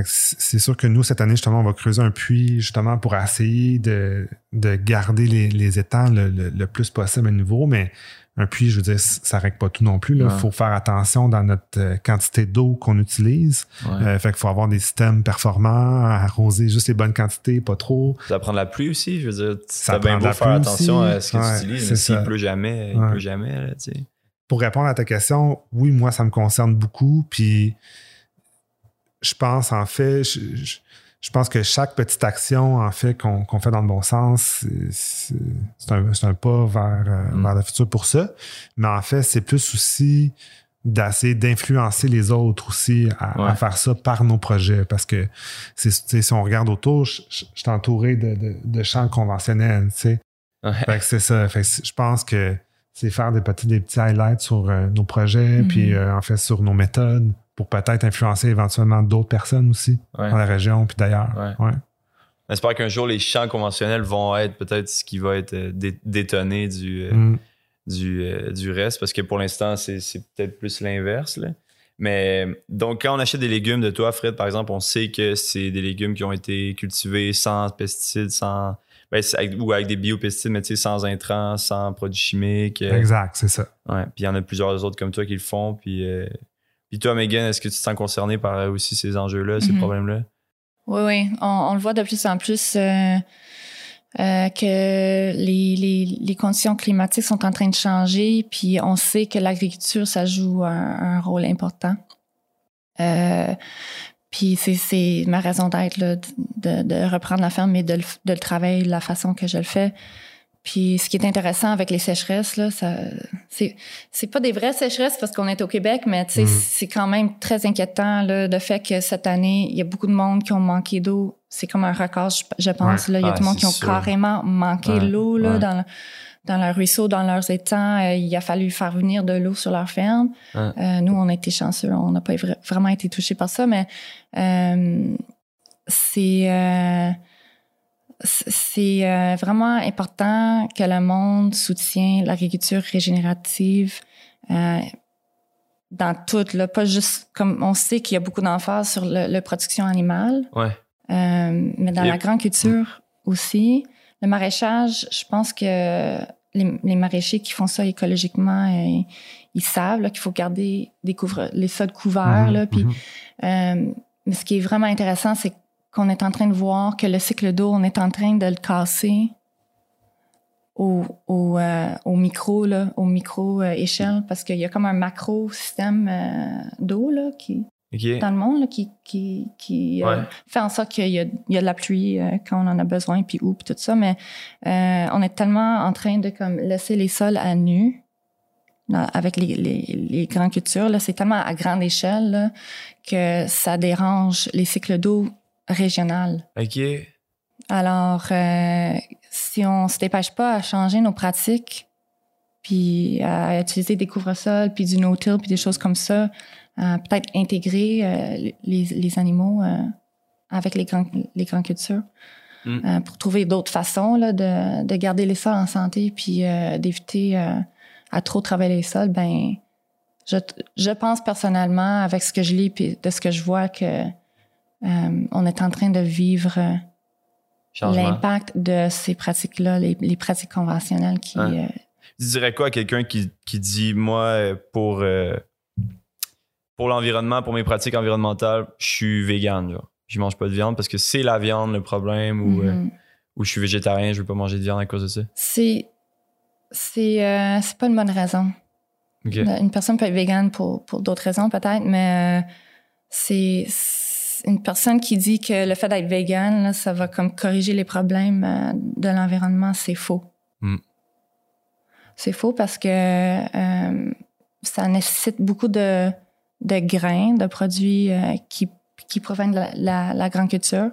B: C'est sûr que nous, cette année, justement, on va creuser un puits justement pour essayer de, de garder les, les étangs le, le- le plus possible à nouveau, mais un puits, je veux dire, ça règle pas tout non plus. Il
A: Ouais.
B: faut faire attention dans notre euh, quantité d'eau qu'on utilise.
A: Ouais.
B: Euh, fait qu'il faut avoir des systèmes performants, arroser juste les bonnes quantités, pas trop.
A: Ça prend de la pluie aussi, je veux dire.
B: Ça
A: bien beau
B: la
A: faire attention
B: aussi.
A: à ce que
B: Ouais,
A: tu utilises, mais s'il pleut jamais, il pleut jamais, là, tu sais.
B: pour répondre à ta question, oui, moi, ça me concerne beaucoup. Puis, je pense, en fait, je, je- je pense que chaque petite action, en fait, qu'on fait dans le bon sens, c'est- un, pas vers, euh,
A: Mm.
B: vers le futur pour ça. Mais en fait, c'est plus aussi d'essayer d'influencer les autres aussi à, faire ça par nos projets. Parce que si on regarde autour, je, je- je suis entouré de, de, de champs conventionnels, tu sais.
A: Ouais.
B: Fait que c'est ça. Fait que je pense que c'est faire des petits, des petits highlights sur euh, nos projets,
C: Mhm.
B: puis euh, en fait sur nos méthodes pour peut-être influencer éventuellement d'autres personnes aussi
A: Ouais.
B: dans la région puis d'ailleurs.
A: Ouais.
B: Ouais.
A: J'espère qu'un jour, les champs conventionnels vont être peut-être ce qui va être euh, dé- détonné du, euh,
B: Mm.
A: du, euh, du reste, parce que pour l'instant, c'est peut-être plus l'inverse. Mais donc, quand on achète des légumes de toi, Fred, par exemple, on sait que c'est des légumes qui ont été cultivés sans pesticides, sans. ben, avec- ou avec des biopesticides, mais tu sais, sans intrants, sans produits chimiques.
B: Exact, c'est ça.
A: Ouais, puis il y en a plusieurs autres comme toi qui le font. Puis, euh, puis toi, Megan, est-ce que tu te sens concerné par euh, aussi ces enjeux-là, ces
C: Mhm.
A: problèmes-là?
C: Oui, oui. On, on le voit de plus en plus euh, euh, que les, les, les conditions climatiques sont en train de changer, puis on sait que l'agriculture, ça joue un, un rôle important. Euh, puis c'est, ma raison d'être, de, de reprendre la ferme et de le, de le travailler de la façon que je le fais. Puis ce qui est intéressant avec les sécheresses, là, ça, c'est, c'est pas des vraies sécheresses parce qu'on est au Québec, mais tu sais,
B: Mhm.
C: c'est quand même très inquiétant là, le fait que cette année, il y a beaucoup de monde qui ont manqué d'eau. C'est comme un record, je, je pense. Là. Il y a
A: Ah,
C: tout le monde qui ont
A: sûr.
C: carrément manqué
A: Ouais,
C: l'eau là,
A: ouais.
C: dans, le- dans leurs ruisseaux, dans leurs étangs. Euh, il a fallu faire venir de l'eau sur leur ferme. Euh, nous, on a été chanceux. On n'a pas vra- vraiment été touchés par ça, mais euh, c'est... c'est- euh, vraiment important que le monde soutienne l'agriculture régénérative euh, dans tout, là, pas juste comme on sait qu'il y a beaucoup d'emphase sur la production animale,
A: Ouais.
C: euh, mais dans la grande culture aussi. Le maraîchage, je pense que les, les maraîchers qui font ça écologiquement, euh, ils savent qu'il faut garder des couvre les sols couverts.
B: Mhm,
C: là, puis,
B: mhm.
C: mais ce qui est vraiment intéressant, c'est qu'on est en train de voir que le cycle d'eau, on est en train de le casser au, au, euh, au micro, là, au micro euh, échelle, parce qu'il y a comme un macro système euh, d'eau là, qui, dans le monde là, qui, qui, qui
A: Ouais.
C: fait en sorte qu'il y a, il y a de la pluie quand on en a besoin, puis où, puis tout ça. Mais on est tellement en train de comme laisser les sols à nu avec les, les, les grandes cultures. Là, c'est tellement à grande échelle là, que ça dérange les cycles d'eau régionales.
A: OK.
C: Alors, euh, si on se dépêche pas à changer nos pratiques, puis à utiliser des couvre-sols, puis du no-till, puis des choses comme ça, euh, peut-être intégrer euh, les, les animaux euh, avec les, grands, les grandes cultures,
A: Mm.
C: euh, pour trouver d'autres façons là, de, de garder les sols en santé, puis d'éviter à trop travailler les sols, ben, je, je pense personnellement, avec ce que je lis, puis de ce que je vois, que euh, on est en train de vivre euh, l'impact de ces pratiques-là, les, les pratiques conventionnelles qui...
A: Ouais.
C: euh,
A: Tu dirais quoi à quelqu'un qui, qui dit, moi, pour, euh, pour l'environnement, pour mes pratiques environnementales, je suis vegan. Genre. Je mange pas de viande parce que c'est la viande le problème ou, euh,
C: mhm.
A: ou je suis végétarien, je veux pas manger de viande à cause de ça.
C: C'est... C'est pas une bonne raison. Une personne peut être végane pour, pour d'autres raisons, peut-être, mais c'est une personne qui dit que le fait d'être végane, là, ça va comme corriger les problèmes euh, de l'environnement, c'est faux.
A: Mm.
C: C'est faux parce que euh, ça nécessite beaucoup de, de grains, de produits euh, qui, qui proviennent de la, la, la grande culture.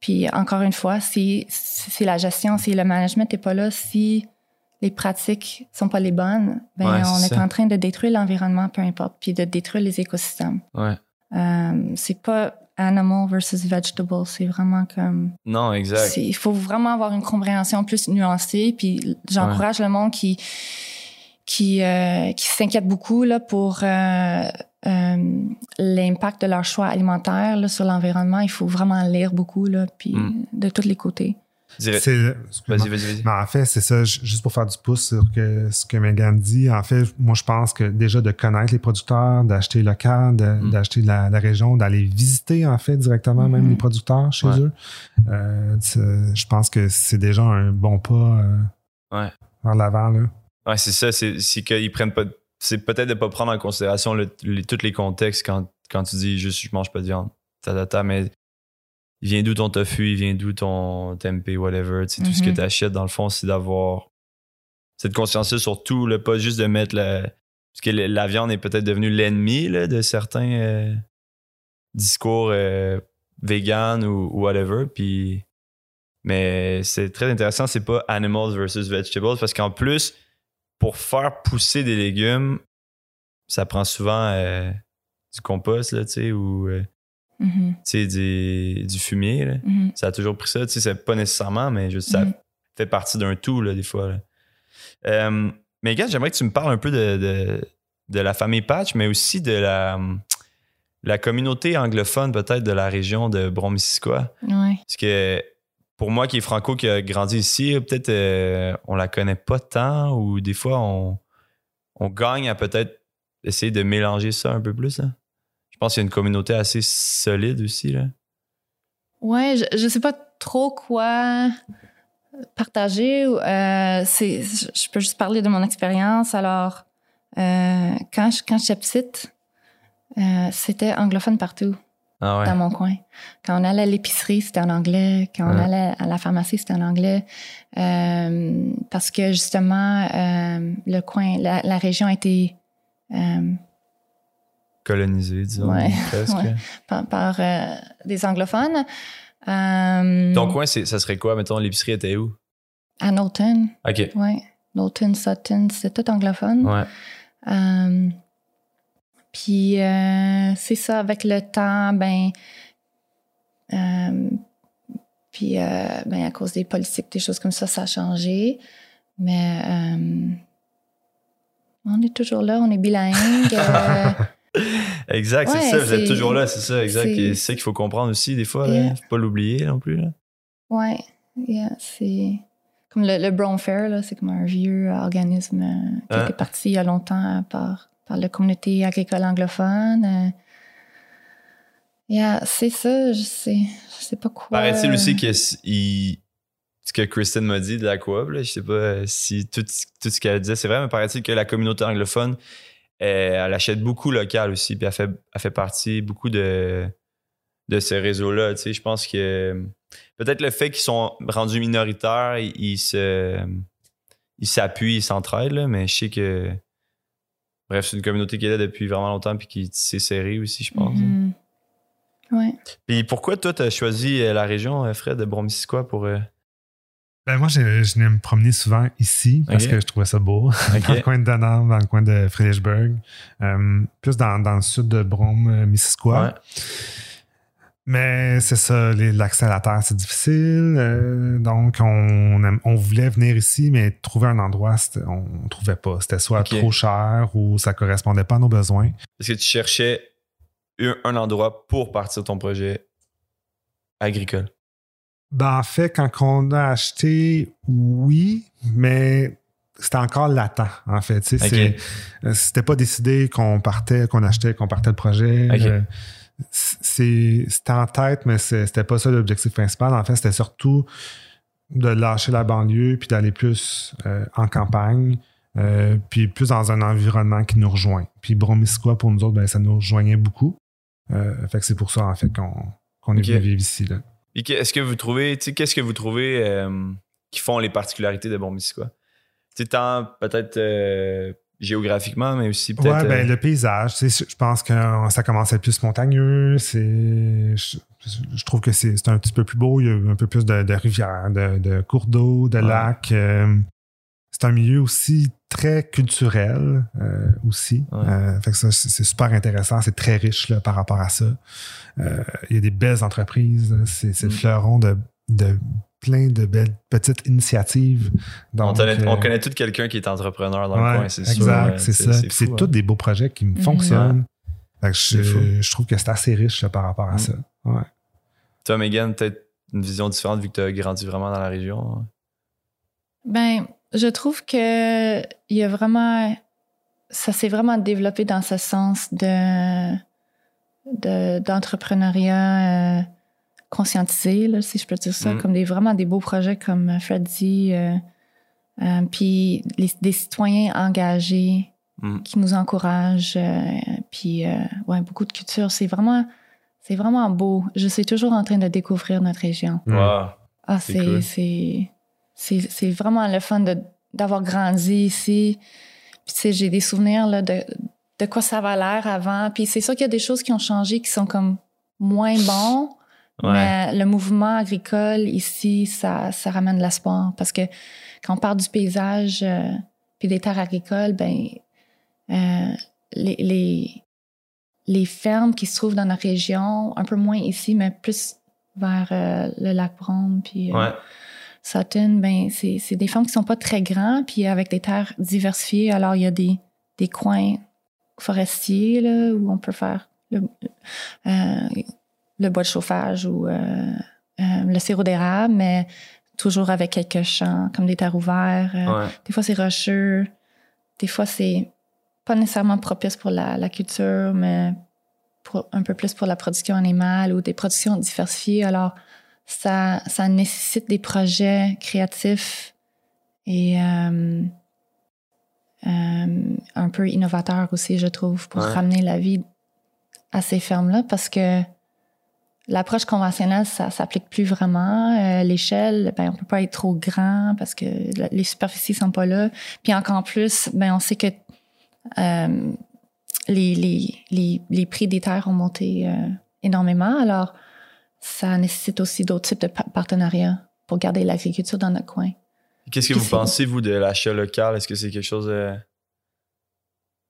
C: Puis encore une fois, si, si la gestion, si le management n'est pas là, si les pratiques sont pas les bonnes, ben
A: Ouais,
C: on est en train de détruire l'environnement, peu importe, puis de détruire les écosystèmes.
A: Ouais.
C: Euh, c'est pas animal versus vegetable, c'est vraiment comme
A: Non, exact.
C: il faut vraiment avoir une compréhension plus nuancée. Puis j'encourage le monde qui qui euh, qui s'inquiète beaucoup là pour euh, euh, l'impact de leur choix alimentaire là, sur l'environnement. Il faut vraiment lire beaucoup là, puis
A: Mm.
C: de tous les côtés.
A: Vas-y, vas-y, vas-y.
B: Mais en fait, c'est ça, ju- juste pour faire du pouce sur que, ce que Megan dit. En fait, moi, je pense que déjà de connaître les producteurs, d'acheter local,
A: Mm.
B: d'acheter la, la région, d'aller visiter, en fait, directement même
C: Mhm.
B: les producteurs chez
A: Ouais.
B: eux, euh, je pense que c'est déjà un bon pas euh,
A: Ouais.
B: vers l'avant. Là.
A: Ouais, c'est ça. C'est qu'ils prennent pas. C'est peut-être de pas prendre en considération le- les- tous les contextes quand, quand tu dis juste je mange pas de viande. Ta, ta, ta, mais il vient d'où ton tofu, il vient d'où ton tempeh, whatever? Sais, Tout ce que
C: Mhm.
A: tu achètes, dans le fond, c'est d'avoir cette conscience-là sur tout, là, pas juste de mettre la. Parce que la viande est peut-être devenue l'ennemi de certains euh, discours euh, vegan ou, ou whatever. Puis. Mais c'est très intéressant, c'est pas animals versus vegetables parce qu'en plus, pour faire pousser des légumes, ça prend souvent euh, du compost, là, tu sais, ou euh,
C: Mhm,
A: tu sais, du, du fumier. Là.
C: mhm.
A: Ça a toujours pris ça, tu sais, c'est pas nécessairement, mais ça
C: Mhm.
A: fait partie d'un tout, là, des fois. là. Euh, mais gars, j'aimerais que tu me parles un peu de, de, de la famille Patch, mais aussi de la, la communauté anglophone, peut-être, de la région de Brom-Missisquoi.
C: Ouais.
A: Parce que pour moi qui est franco, qui a grandi ici, peut-être euh, on la connaît pas tant ou des fois on, on gagne à peut-être essayer de mélanger ça un peu plus. Je pense qu'il y a une communauté assez solide aussi. Là.
C: Ouais, je, je sais pas trop quoi partager. Euh, c'est, je peux juste parler de mon expérience. Alors, euh, quand je, quand j'étais petite, euh, c'était anglophone partout
A: Ah ouais.
C: dans mon coin. Quand on allait à l'épicerie, c'était en anglais. Quand on allait à la pharmacie, c'était en anglais. Euh, parce que justement, le coin, la, la région a été
A: Colonisé, disons.
C: Ouais, <laughs>
A: presque.
C: ouais. par, par, euh, des anglophones. Euh,
A: Ton coin, ça serait quoi? Mettons, l'épicerie était où?
C: À Knowlton,
A: OK.
C: oui. Knowlton, Sutton, c'est tout anglophone.
A: Ouais.
C: Euh, puis euh, c'est ça, avec le temps, ben, puis ben, à cause des politiques, des choses comme ça, ça a changé. Mais on est toujours là, on est bilingue. <laughs> euh, <laughs>
A: Exact, c'est ça. Vous êtes toujours là, c'est ça, exact.
C: c'est-
A: Et C'est ça qu'il faut comprendre aussi, des fois.
C: Yeah.
A: Là. Faut pas l'oublier non plus. Là.
C: ouais, yeah, c'est comme le, le Brown Fair, là, c'est comme un vieux organisme euh, qui
A: Ah.
C: été parti il y a longtemps par, par la communauté agricole anglophone. euh. Yeah, c'est ça, je sais, je sais pas quoi.
A: Paraît-il aussi que il- ce que Kristen m'a dit de la coop, là, je sais pas euh, si tout, tout ce qu'elle disait c'est vrai, mais paraît-il que la communauté anglophone, elle, elle achète beaucoup local aussi, puis elle fait, elle fait partie beaucoup de, de ce réseau-là. Tu sais, je pense que peut-être le fait qu'ils sont rendus minoritaires, ils, se ils s'appuient, ils s'entraident, là, mais je sais que bref, c'est une communauté qui est là depuis vraiment longtemps puis qui s'est serrée aussi, je pense.
C: Mhm. Ouais.
A: Puis pourquoi toi, tu as choisi euh, la région, euh, Fred, de Bromisquoi pour. euh,
B: Ben, moi, je, je venais me promener souvent ici parce que je trouvais ça beau. <laughs> dans le coin de Denham, dans le coin de Friedrichsburg. Euh, plus dans, dans le sud de Brome, euh, Missisquoi.
A: Ouais.
B: Mais c'est ça, l'accès à la terre, c'est difficile. euh, donc, on, on voulait venir ici, mais trouver un endroit, on ne trouvait pas. C'était soit trop cher ou ça correspondait pas à nos besoins.
A: Parce que tu cherchais un, un endroit pour partir ton projet agricole?
B: Ben, en fait, quand on a acheté, oui, mais c'était encore latent, en fait. Euh, C'était pas décidé qu'on partait, qu'on achetait, qu'on partait le projet. Euh, C'était en tête, mais c'était pas ça l'objectif principal. En fait, c'était surtout de lâcher la banlieue puis d'aller plus euh, en campagne, Euh, puis plus dans un environnement qui nous rejoint. Puis Bromisquoi, pour nous autres, ben, ça nous rejoignait beaucoup. Fait que c'est pour ça, en fait, qu'on est venu vivre ici. Là.
A: Est-ce que vous trouvez, tu qu'est-ce que vous trouvez euh, qui font les particularités de Bon-Missisquoi? Tu sais, tant peut-être euh, géographiquement, mais aussi peut-être.
B: Ouais, ben,
A: euh,
B: le paysage, tu je pense que ça commence à être plus montagneux. C'est, je, je trouve que c'est c'est un petit peu plus beau. Il y a un peu plus de, de rivières, de, de cours d'eau, de
A: Ouais.
B: lacs. C'est un milieu aussi très culturel euh, aussi.
A: Ouais.
B: Euh, fait que ça, c'est super intéressant. C'est très riche là, par rapport à ça. Euh, il y a des belles entreprises. là. C'est c'est le
A: Mm.
B: fleuron de, de plein de belles petites initiatives.
A: on, connaît,
B: euh,
A: on connaît tout quelqu'un qui est entrepreneur dans
B: Ouais,
A: le coin, c'est sûr.
B: exact,
A: euh,
B: c'est ça. C'est
A: fou,
B: tous
A: hein.
B: des beaux projets qui me
C: Mhm.
B: fonctionnent. Fait que je, je trouve que c'est assez riche là, par rapport à
A: Mhm.
B: ça. Ouais.
A: Toi, Megan, peut-être une vision différente vu que tu as grandi vraiment dans la région. hein?
C: Ben, je trouve que il y a vraiment. Ça s'est vraiment développé dans ce sens de de- d'entrepreneuriat euh, conscientisé, là, si je peux dire ça,
A: Mm.
C: comme des vraiment des beaux projets comme Fred dit, euh, euh, puis les- des citoyens engagés
A: Mm.
C: qui nous encouragent, puis ouais, beaucoup de culture. C'est vraiment, c'est vraiment beau. Je suis toujours en train de découvrir notre région.
A: Wow.
C: Ah,
A: C'est
C: c'est. C'est vraiment le fun d'avoir grandi ici. Puis tu sais, j'ai des souvenirs là, de de quoi ça avait l'air avant. Puis c'est sûr qu'il y a des choses qui ont changé qui sont comme moins bons.
A: Ouais.
C: Mais le mouvement agricole ici, ça, ça ramène de l'espoir. Parce que quand on parle du paysage euh, puis des terres agricoles, ben euh, les, les, les fermes qui se trouvent dans notre région, un peu moins ici, mais plus vers euh, le lac Brome puis euh,
A: Ouais.
C: Sutton, ben c'est des fermes qui sont pas très grands puis avec des terres diversifiées. Alors il y a des, des coins forestiers là, où on peut faire le, euh, le bois de chauffage ou euh, euh, le sirop d'érable, mais toujours avec quelques champs, comme des terres ouvertes. Euh,
A: Ouais.
C: Des fois, c'est rocheux. Des fois, c'est pas nécessairement propice pour la, la culture, mais pour, un peu plus pour la production animale ou des productions diversifiées. Alors, ça, ça nécessite des projets créatifs et euh, euh, un peu innovateurs aussi, je trouve, pour
A: Ouais.
C: ramener la vie à ces fermes-là parce que l'approche conventionnelle, ça s'applique plus vraiment. Euh, L'échelle, ben, on peut pas être trop grand parce que la- les superficies sont pas là. Puis encore plus, ben, on sait que les, les, les, les prix des terres ont monté énormément. Alors, ça nécessite aussi d'autres types de pa- partenariats pour garder l'agriculture dans notre coin.
A: Qu'est-ce que vous pensez, vous, de l'achat local? Est-ce que c'est quelque chose. de-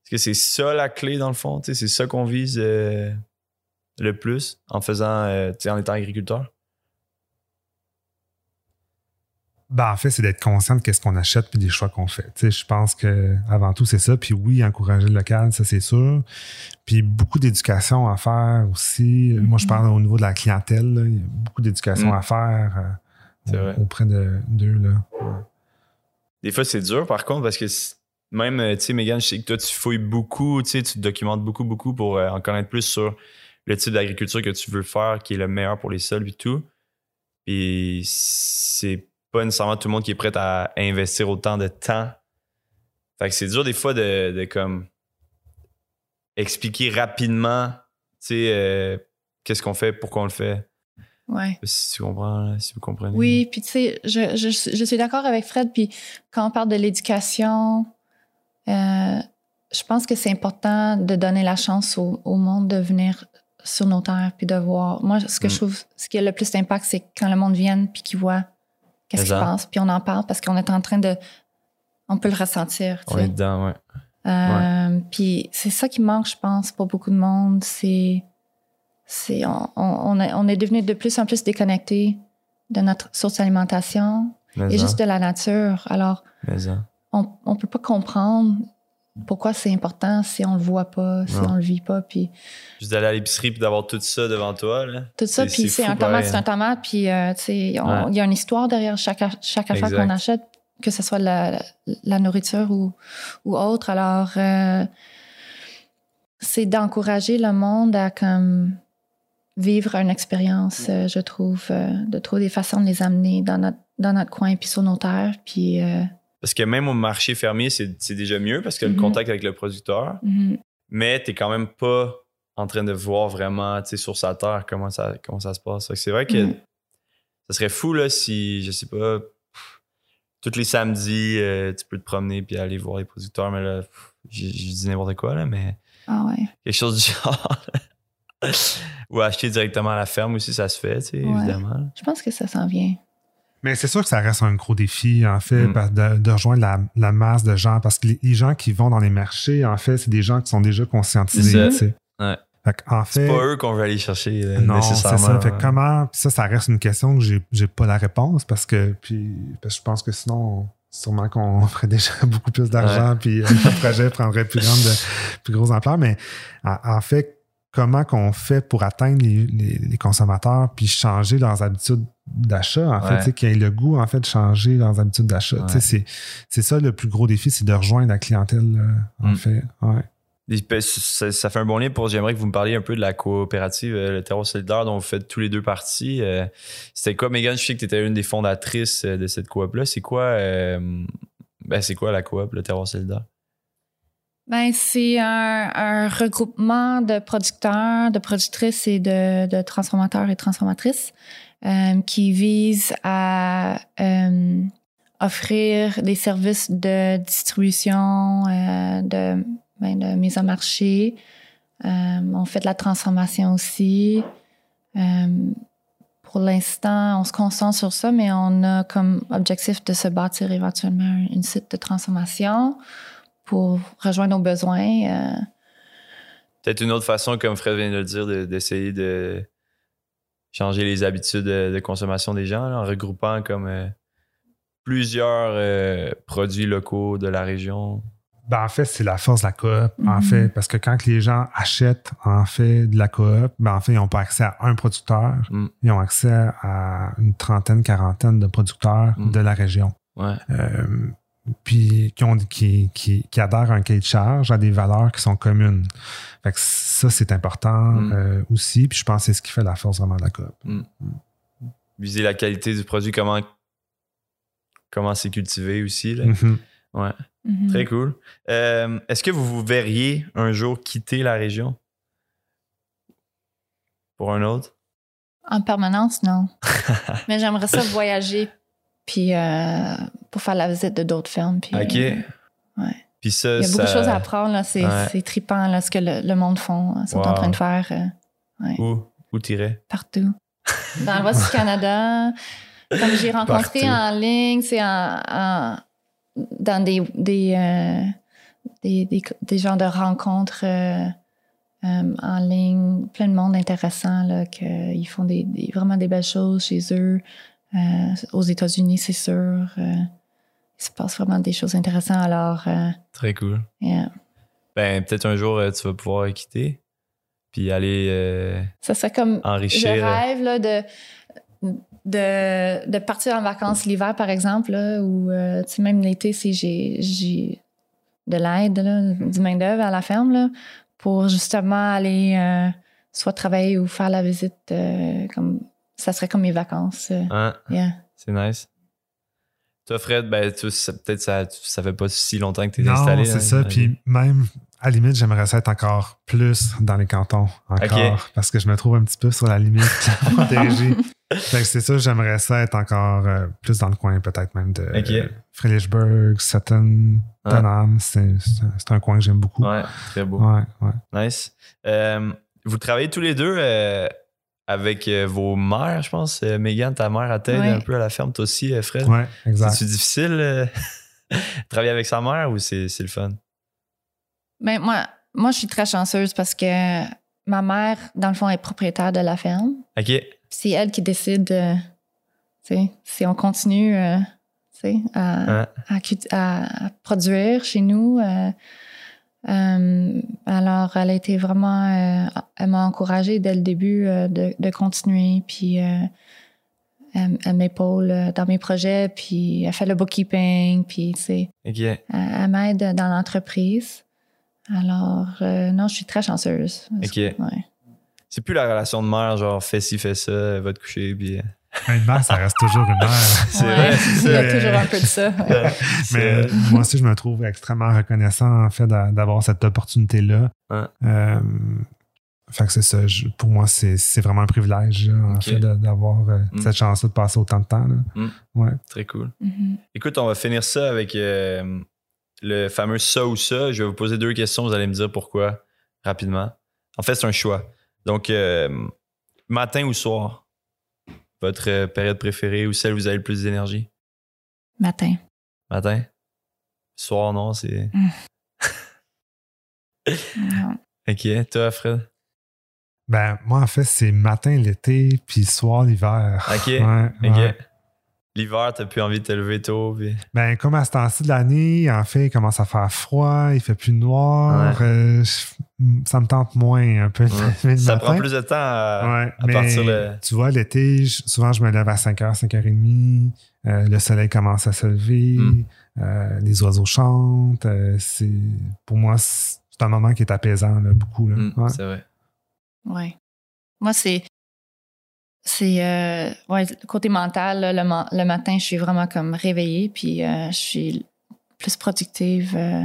A: Est-ce que c'est ça la clé, dans le fond? C'est ça qu'on vise euh, le plus en faisant, euh, en étant agriculteur?
B: Ben, en fait, c'est d'être conscient de qu'est-ce qu'on achète puis des choix qu'on fait. Tu sais, je pense que avant tout, c'est ça. Puis oui, encourager le local, ça c'est sûr. Puis beaucoup d'éducation à faire aussi. Moi, je
C: Mhm.
B: parle au niveau de la clientèle. là. Il y a beaucoup d'éducation
A: Mhm.
B: à faire euh, auprès de- d'eux. là. Ouais.
A: Des fois, c'est dur, par contre, parce que même, euh, tu sais, Megan, je sais que toi, tu fouilles beaucoup, tu sais, tu te documentes beaucoup, beaucoup pour euh, en connaître plus sur le type d'agriculture que tu veux faire, qui est le meilleur pour les sols et tout. Et c'est pas nécessairement tout le monde qui est prêt à investir autant de temps. Fait que c'est dur des fois de, de comme expliquer rapidement, tu sais, euh, qu'est-ce qu'on fait, pourquoi on le fait.
C: Ouais.
A: Si tu comprends, si vous comprenez.
C: Oui, puis tu sais, je, je, je suis d'accord avec Fred. Puis quand on parle de l'éducation, euh, je pense que c'est important de donner la chance au, au monde de venir sur nos terres puis de voir. Moi, ce que
A: Mm.
C: je trouve, ce qui a le plus d'impact, c'est quand le monde vienne puis qu'il voit qu'est-ce qui se passe, puis on en parle parce qu'on est en train de, on peut le ressentir. tu
A: On
C: sais.
A: est dedans, ouais.
C: Euh, Puis c'est ça qui manque, je pense, pour beaucoup de monde. C'est, c'est on, on, on est, on est devenu de plus en plus déconnecté de notre source d'alimentation et juste de la nature. Alors, on on peut pas comprendre pourquoi c'est important si on le voit pas, si
A: Non.
C: on le vit pas. Puis
A: Juste d'aller à l'épicerie puis d'avoir tout ça devant toi, là.
C: tout ça, puis
A: c'est
C: un tomate, c'est un tomate. Puis euh, tu sais, on-
A: Ouais.
C: il y a une histoire derrière chaque a- chaque affaire qu'on achète, que ce soit la, la nourriture ou ou autre. Alors euh, c'est d'encourager le monde à comme vivre une expérience, euh, je trouve, euh, de trouver des façons de les amener dans notre dans notre coin puis sur nos terres. Puis euh,
A: Parce que même au marché fermier, c'est déjà mieux parce que le
C: Mhm.
A: contact avec le producteur,
C: Mhm.
A: mais t'es quand même pas en train de voir vraiment, tu sur sa terre comment ça, comment ça se passe. C'est vrai que
C: Mhm.
A: ça serait fou, là, si, je sais pas, pff, tous les samedis, euh, tu peux te promener puis aller voir les producteurs, mais là, j'ai dit n'importe quoi, là, mais
C: Ah ouais.
A: quelque chose du <laughs> genre. Ou acheter directement à la ferme aussi, ça se fait, tu
C: Ouais.
A: évidemment.
C: Je pense que ça s'en vient.
B: Mais c'est sûr que ça reste un gros défi, en fait,
A: Mm.
B: de, de rejoindre la, la masse de gens. Parce que les, les gens qui vont dans les marchés, en fait, c'est des gens qui sont déjà conscientisés.
A: C'est. Ouais.
B: En fait,
A: C'est pas eux qu'on veut aller chercher euh,
B: non, c'est ça. Fait
A: ouais.
B: comment, ça, ça reste une question que j'ai, j'ai pas la réponse parce que, puis, parce que je pense que sinon, sûrement qu'on <laughs> ferait déjà beaucoup plus d'argent, puis euh, le projet prendrait plus grande, de- <laughs> plus grosse ampleur. Mais en, en fait, comment qu'on fait pour atteindre les, les- les consommateurs puis changer leurs habitudes d'achat, en
A: Ouais.
B: fait, qu'ils aient le goût, en fait, de changer leurs habitudes d'achat.
A: Ouais.
B: c'est, c'est ça le plus gros défi, c'est de rejoindre la clientèle, là, en
A: Mm.
B: fait. Ouais.
A: Puis, Ça, ça fait un bon lien pour. J'aimerais que vous me parliez un peu de la coopérative, euh, le terreau solidaire, dont vous faites tous les deux partie. Euh, C'était quoi, Megan? Je sais que tu étais une des fondatrices euh, de cette coop-là. C'est quoi, euh, ben, c'est quoi la coop, le terreau solidaire?
C: Ben, c'est un, un regroupement de producteurs, de productrices et de, de transformateurs et transformatrices euh, qui vise à euh, offrir des services de distribution, euh, de, ben, de mise en marché. Euh, on fait de la transformation aussi. Euh, pour l'instant, on se concentre sur ça, mais on a comme objectif de se bâtir éventuellement un, une site de transformation pour rejoindre nos besoins. euh,
A: Peut-être une autre façon, comme Fred vient de le dire, de- d'essayer de changer les habitudes de, de consommation des gens là, en regroupant comme euh, plusieurs euh, produits locaux de la région.
B: Ben, en fait, c'est la force de la coop, en
C: Mhm.
B: fait, parce que quand les gens achètent, en fait, de la coop, ben, en fait, ils n'ont pas accès à un producteur,
A: Mm.
B: ils ont accès à une trentaine, quarantaine de producteurs
A: Mm.
B: de la région.
A: Ouais.
B: Euh, puis qui, ont, qui, qui, qui adhèrent à un cahier de charge, à des valeurs qui sont communes. Fait que ça, c'est important
A: Mm.
B: euh, aussi. Puis je pense que c'est ce qui fait la force vraiment de la coop.
A: Viser la qualité du produit, comment comment c'est cultivé aussi. Là.
B: Mhm.
A: Ouais.
C: mhm.
A: Très cool. Euh, Est-ce que vous vous verriez un jour quitter la région? Pour un autre?
C: En permanence, non. <laughs> Mais j'aimerais ça voyager puis euh, pour faire la visite de d'autres fermes. Puis,
A: OK.
C: euh, ouais.
A: Puis ça,
C: Il y a beaucoup de choses à apprendre. là. C'est
A: Ouais.
C: c'est trippant là, ce que le, le monde font, hein, sont
A: Wow.
C: en train de faire euh,
A: Où, où t'irais?
C: partout. Dans l'ouest du Canada. Comme j'ai rencontré
A: Partout.
C: en ligne, c'est en, en- dans des, des, euh, des, des, des genres de rencontres euh, euh, en ligne, plein de monde intéressant, là, qu'ils font des, des- vraiment des belles choses chez eux. Euh, aux États-Unis, c'est sûr. euh, il se passe vraiment des choses intéressantes. Alors, euh,
A: Très cool.
C: yeah.
A: Ben, peut-être un jour, tu vas pouvoir quitter puis aller
C: ça serait comme
A: enrichir.
C: Je rêve là, de, de, de partir en vacances l'hiver, par exemple, là, ou tu même l'été, si j'ai, de l'aide, du main-d'œuvre à la ferme, là, pour justement aller soit travailler ou faire la visite. comme Ça serait comme mes vacances. euh,
A: hein?
C: yeah.
A: C'est nice. Toi, Fred, ben, tu, ça- peut-être ça, ça fait pas si longtemps que t'es
B: Non,
A: installé.
B: c'est
A: hein,
B: ça. Puis même, à la limite, j'aimerais ça être encore plus dans les cantons. Encore. Parce que je me trouve un petit peu sur la limite <laughs> <laughs> que c'est ça, j'aimerais ça être encore euh, plus dans le coin, peut-être même de
A: Ok.
B: euh, Frelichburg, Sutton. Dunham. C'est c'est- c'est un coin que j'aime beaucoup.
A: Ouais, très beau.
B: Ouais, ouais.
A: Nice. Euh, vous travaillez tous les deux euh, avec euh, vos mères, je pense. Euh, Megan, ta mère, elle t'aide
C: Ouais.
A: un peu à la ferme. Toi aussi, euh, Fred.
B: Ouais, exact.
A: C'est-tu difficile euh, <laughs> travailler avec sa mère ou c'est c'est le fun?
C: Ben, moi, moi, je suis très chanceuse parce que ma mère, dans le fond, est propriétaire de la ferme.
A: OK.
C: c'est elle qui décide, euh, tu sais, si on continue, euh, tu sais, à, à- à produire chez nous. Euh, alors, elle a été vraiment, euh, elle m'a encouragée dès le début euh, de, de continuer, puis elle, elle m'épaule dans mes projets, puis elle fait le bookkeeping, puis tu sais, elle, elle m'aide dans l'entreprise. Alors, non, je suis très chanceuse.
A: OK.
C: Ouais.
A: C'est plus la relation de mère, genre fais ci, fais ça, va te coucher, puis. Euh,
B: Une mère, ça reste toujours une mère. <laughs>
A: C'est
C: Ouais.
A: vrai, c'est
C: Il y a toujours un peu de ça. ouais.
B: Mais moi aussi, je me trouve extrêmement reconnaissant, en fait, d'a- d'avoir cette opportunité-là.
A: Ouais.
B: Euh, fait que c'est ça. je- pour moi, c'est c'est vraiment un privilège, en fait, d'avoir euh,
A: Mm.
B: cette chance de passer autant de temps. là.
A: Mm.
B: Ouais.
A: Très cool.
C: Mhm.
A: Écoute, on va finir ça avec euh, le fameux ça ou ça. Je vais vous poser deux questions, vous allez me dire pourquoi rapidement. En fait, c'est un choix. Donc, euh, matin ou soir, votre euh, période préférée ou celle où vous avez le plus d'énergie?
C: Matin.
A: Matin? Soir, non, c'est. <laughs>
C: Non.
A: Ok, toi, Fred?
B: Ben, moi, en fait, c'est matin l'été, puis soir l'hiver.
A: Ok,
B: Ouais,
A: ok.
B: ouais.
A: L'hiver, t'as plus envie de te lever tôt. puis-
B: Ben, comme à ce temps-ci de l'année, en fait, il commence à faire froid, il fait plus noir. euh, je- ça me tente moins un peu. le
A: Ça
B: matin.
A: prend plus de temps à,
B: Ouais,
A: à
B: mais
A: partir le.
B: tu vois, l'été, souvent, je me lève à 5h, 5h30. euh, le soleil commence à se lever.
A: Mm.
B: euh, les oiseaux chantent. euh, c'est, pour moi, c'est un moment qui est apaisant, là, beaucoup. Là.
A: Hmm,
B: Ouais.
A: C'est vrai.
C: Ouais. Moi, c'est. C'est. euh, ouais, côté mental, là, le, le matin, je suis vraiment comme réveillée, puis euh, je suis plus productive, euh,